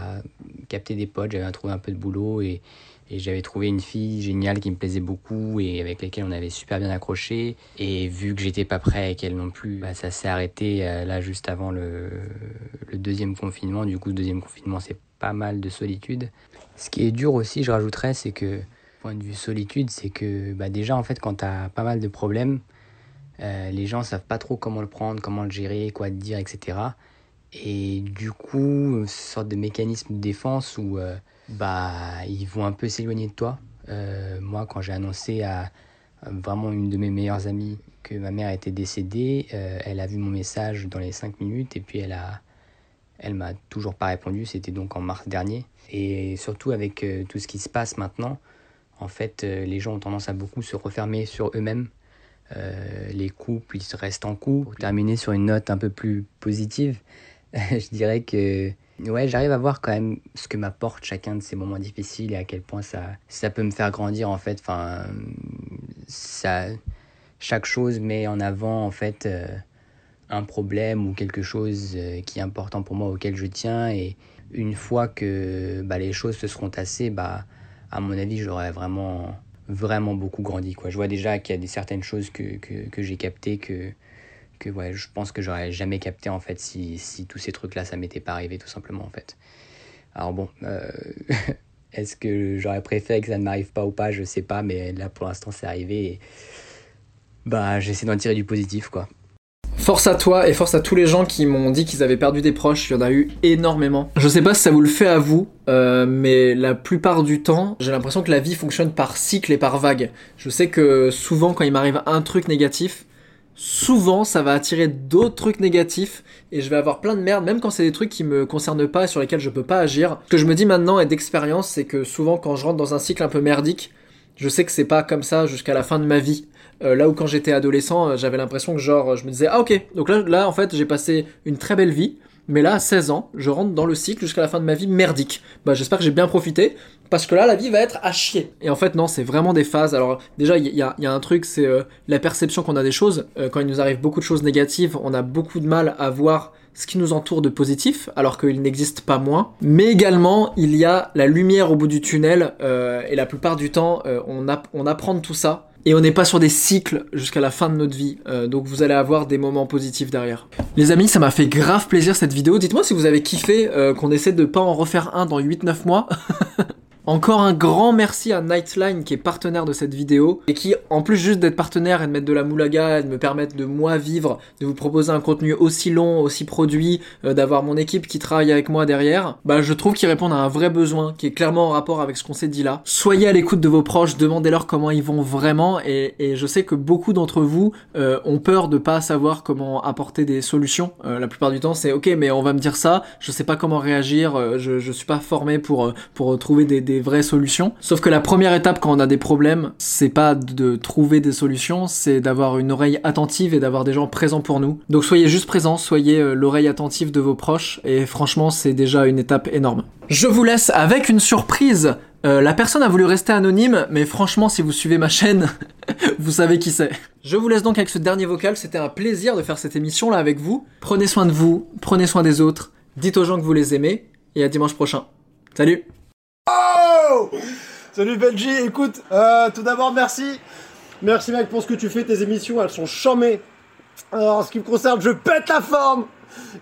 capter des potes, j'avais trouvé un peu de boulot et, et j'avais trouvé une fille géniale qui me plaisait beaucoup et avec laquelle on avait super bien accroché. Et vu que j'étais pas prêt avec elle non plus, bah, ça s'est arrêté euh, là juste avant le, deuxième confinement. Du coup, le deuxième confinement, c'est pas mal de solitude. Ce qui est dur aussi, je rajouterais, c'est que, point de vue solitude, c'est que bah, déjà, en fait, quand t'as pas mal de problèmes, euh, les gens savent pas trop comment le prendre, comment le gérer, quoi te dire, etc. Et du coup, une sorte de mécanisme de défense où euh, bah, ils vont un peu s'éloigner de toi. Euh, moi, quand j'ai annoncé à vraiment une de mes meilleures amies que ma mère était décédée, euh, elle a vu mon message dans les 5 minutes et puis elle a, elle m'a toujours pas répondu. C'était donc en mars dernier. Et surtout avec euh, tout ce qui se passe maintenant, en fait, les gens ont tendance à beaucoup se refermer sur eux-mêmes. Les couples, ils restent en couple. Pour terminer sur une note un peu plus positive, (laughs) je dirais que ouais, j'arrive à voir quand même ce que m'apporte chacun de ces moments difficiles et à quel point ça, ça peut me faire grandir en fait. Enfin, ça, chaque chose met en avant en fait euh, un problème ou quelque chose euh, qui est important pour moi auquel je tiens et une fois que bah, les choses se seront tassées, bah, à mon avis, j'aurais vraiment vraiment beaucoup grandi quoi. Je vois déjà qu'il y a des certaines choses que, que, que j'ai captées que que ouais, je pense que j'aurais jamais capté en fait si, si tous ces trucs là ça m'était pas arrivé tout simplement en fait. Alors bon, euh, (laughs) est-ce que j'aurais préféré que ça ne m'arrive pas ou pas, je sais pas, mais là pour l'instant c'est arrivé bah j'essaie d'en tirer du positif quoi. Force à toi et force à tous les gens qui m'ont dit qu'ils avaient perdu des proches, il y en a eu énormément. Je sais pas si ça vous le fait à vous, euh, mais la plupart du temps, j'ai l'impression que la vie fonctionne par cycle et par vague. Je sais que souvent quand il m'arrive un truc négatif, souvent ça va attirer d'autres trucs négatifs et je vais avoir plein de merde, même quand c'est des trucs qui me concernent pas et sur lesquels je peux pas agir. Ce que je me dis maintenant et d'expérience, c'est que souvent quand je rentre dans un cycle un peu merdique, Je sais que c'est pas comme ça jusqu'à la fin de ma vie. Euh, là où quand j'étais adolescent, euh, j'avais l'impression que genre je me disais ah ok donc là là en fait j'ai passé une très belle vie mais là à 16 ans je rentre dans le cycle jusqu'à la fin de ma vie merdique. Bah j'espère que j'ai bien profité parce que là la vie va être à chier. Et en fait non c'est vraiment des phases. Alors déjà il y, a, y a un truc c'est euh, la perception qu'on a des choses. Euh, quand il nous arrive beaucoup de choses négatives on a beaucoup de mal à voir ce qui nous entoure de positif, alors qu'il n'existe pas moins. Mais également, il y a la lumière au bout du tunnel, euh, et la plupart du temps, euh, on, on apprend de tout ça. Et on n'est pas sur des cycles jusqu'à la fin de notre vie, euh, donc vous allez avoir des moments positifs derrière. Les amis, ça m'a fait grave plaisir cette vidéo. Dites-moi si vous avez kiffé euh, qu'on essaie de pas en refaire un dans 8-9 mois. (laughs) Encore un grand merci à Nightline qui est partenaire de cette vidéo et qui, en plus juste d'être partenaire et de mettre de la moulaga et de me permettre de moi vivre, de vous proposer un contenu aussi long, aussi produit, euh, d'avoir mon équipe qui travaille avec moi derrière, bah je trouve qu'ils répondent à un vrai besoin qui est clairement en rapport avec ce qu'on s'est dit là. Soyez à l'écoute de vos proches, demandez-leur comment ils vont vraiment et, je sais que beaucoup d'entre vous euh, ont peur de pas savoir comment apporter des solutions. Euh, la plupart du temps c'est ok mais on va me dire ça, je sais pas comment réagir, je, suis pas formé pour, trouver des vraies solutions. Sauf que la première étape quand on a des problèmes, c'est pas de trouver des solutions, c'est d'avoir une oreille attentive et d'avoir des gens présents pour nous. Donc soyez juste présents, soyez euh, l'oreille attentive de vos proches et franchement c'est déjà une étape énorme. Je vous laisse avec une surprise. Euh, la personne a voulu rester anonyme, mais franchement, si vous suivez ma chaîne, (laughs) vous savez qui c'est. Je vous laisse donc avec ce dernier vocal. C'était un plaisir de faire cette émission là avec vous. Prenez soin de vous, prenez soin des autres, dites aux gens que vous les aimez, et à dimanche prochain. Salut Salut Benji, écoute, euh, tout d'abord merci. Merci mec pour ce que tu fais, tes émissions, elles sont chambées. Alors en ce qui me concerne, je pète la forme.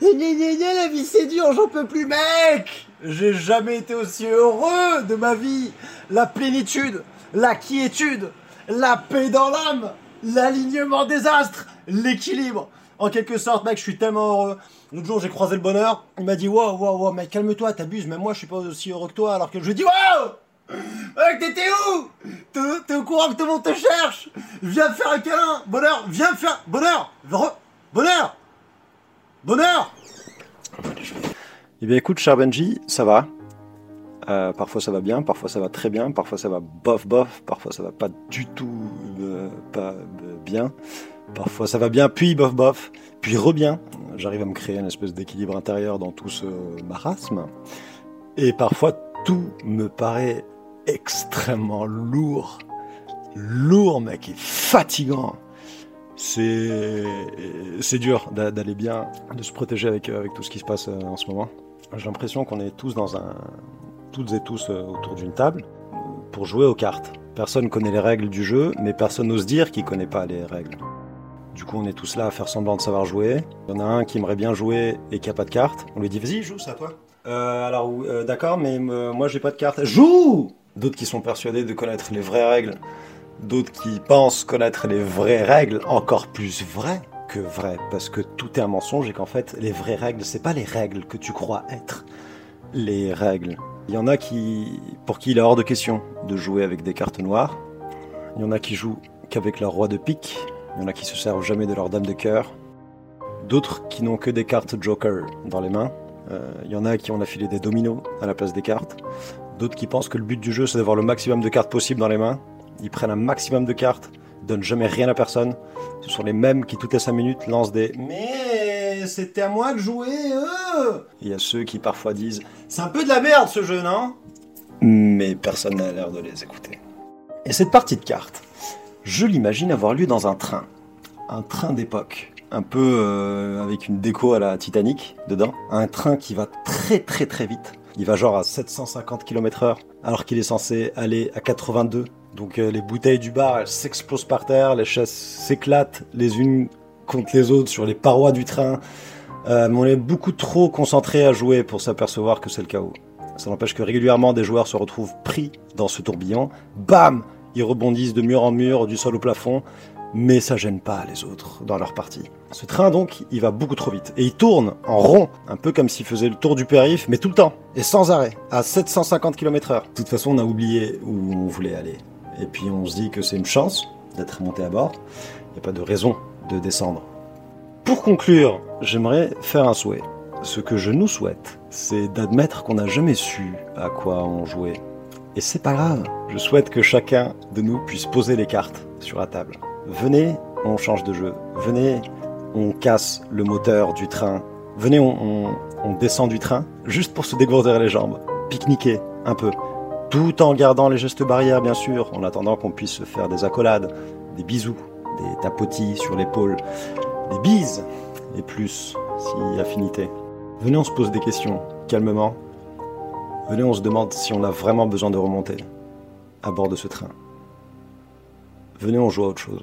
La vie c'est dur, j'en peux plus mec J'ai jamais été aussi heureux de ma vie. La plénitude, la quiétude, la paix dans l'âme, l'alignement des astres, l'équilibre. En quelque sorte, mec, je suis tellement heureux. L'autre jour, j'ai croisé le bonheur. Il m'a dit Wow, wow, wow, mec, calme-toi, t'abuses. Même moi, je suis pas aussi heureux que toi. Alors que je lui dis Wow T'étais où? T'es au courant que tout le monde te cherche? Viens me faire un câlin Bonheur, viens me faire. Bonheur Bonheur Bonheur Eh bien écoute, cher Benji, ça va. Euh, parfois ça va bien, parfois ça va très bien, parfois ça va bof bof, parfois ça va pas du tout euh, pas euh, bien, parfois ça va bien, puis bof bof, puis re-bien. J'arrive à me créer une espèce d'équilibre intérieur dans tout ce marasme. Et parfois tout me paraît extrêmement lourd. Lourd, mec, et fatigant. C'est c'est dur d'a- d'aller bien, de se protéger avec, euh, avec tout ce qui se passe euh, en ce moment. J'ai l'impression qu'on est tous dans un, toutes et tous euh, autour d'une table pour jouer aux cartes. Personne connaît les règles du jeu, mais personne n'ose dire qu'il connaît pas les règles. Du coup, on est tous là à faire semblant de savoir jouer. Il y en a un qui aimerait bien jouer et qui a pas de carte. On lui dit vas-y, joue, à toi. Euh, alors, euh, d'accord, mais euh, moi j'ai pas de carte. Joue D'autres qui sont persuadés de connaître les vraies règles. D'autres qui pensent connaître les vraies règles, encore plus vraies que vraies, parce que tout est un mensonge et qu'en fait, les vraies règles, c'est pas les règles que tu crois être. Les règles. Il y en a qui, pour qui il est hors de question de jouer avec des cartes noires. Il y en a qui jouent qu'avec leur roi de pique. Il y en a qui se servent jamais de leur dame de cœur. D'autres qui n'ont que des cartes joker dans les mains. Euh, Il y en a qui ont affilé des dominos à la place des cartes. D'autres qui pensent que le but du jeu c'est d'avoir le maximum de cartes possible dans les mains. Ils prennent un maximum de cartes, donnent jamais rien à personne. Ce sont les mêmes qui toutes les 5 minutes lancent des Mais c'était à moi de jouer, euh Il y a ceux qui parfois disent C'est un peu de la merde ce jeu, non? Mais personne n'a l'air de les écouter. Et cette partie de cartes, je l'imagine avoir lieu dans un train. Un train d'époque. Un peu euh, avec une déco à la Titanic dedans. Un train qui va très très très vite. Il va genre à 750 km heure alors qu'il est censé aller à 82. Donc euh, les bouteilles du bar, s'explosent par terre, les chaises s'éclatent les unes contre les autres sur les parois du train. Euh, mais on est beaucoup trop concentré à jouer pour s'apercevoir que c'est le chaos. Ça n'empêche que régulièrement des joueurs se retrouvent pris dans ce tourbillon. Bam Ils rebondissent de mur en mur, du sol au plafond, mais ça gêne pas les autres dans leur partie. Ce train donc, il va beaucoup trop vite. Et il tourne en rond, un peu comme s'il faisait le tour du périph', mais tout le temps, et sans arrêt, à 750 km heure. De toute façon, on a oublié où on voulait aller. Et puis on se dit que c'est une chance d'être monté à bord. Il n'y a pas de raison de descendre. Pour conclure, j'aimerais faire un souhait. Ce que je nous souhaite, c'est d'admettre qu'on n'a jamais su à quoi on jouait. Et c'est pas grave. Je souhaite que chacun de nous puisse poser les cartes sur la table. Venez, on change de jeu. Venez, on casse le moteur du train. Venez, on, descend du train juste pour se dégourdir les jambes, pique-niquer un peu, tout en gardant les gestes barrières bien sûr, en attendant qu'on puisse se faire des accolades, des bisous, des tapotis sur l'épaule, des bises et plus si affinité. Venez, on se pose des questions calmement. Venez, on se demande si on a vraiment besoin de remonter à bord de ce train. Venez, on joue à autre chose.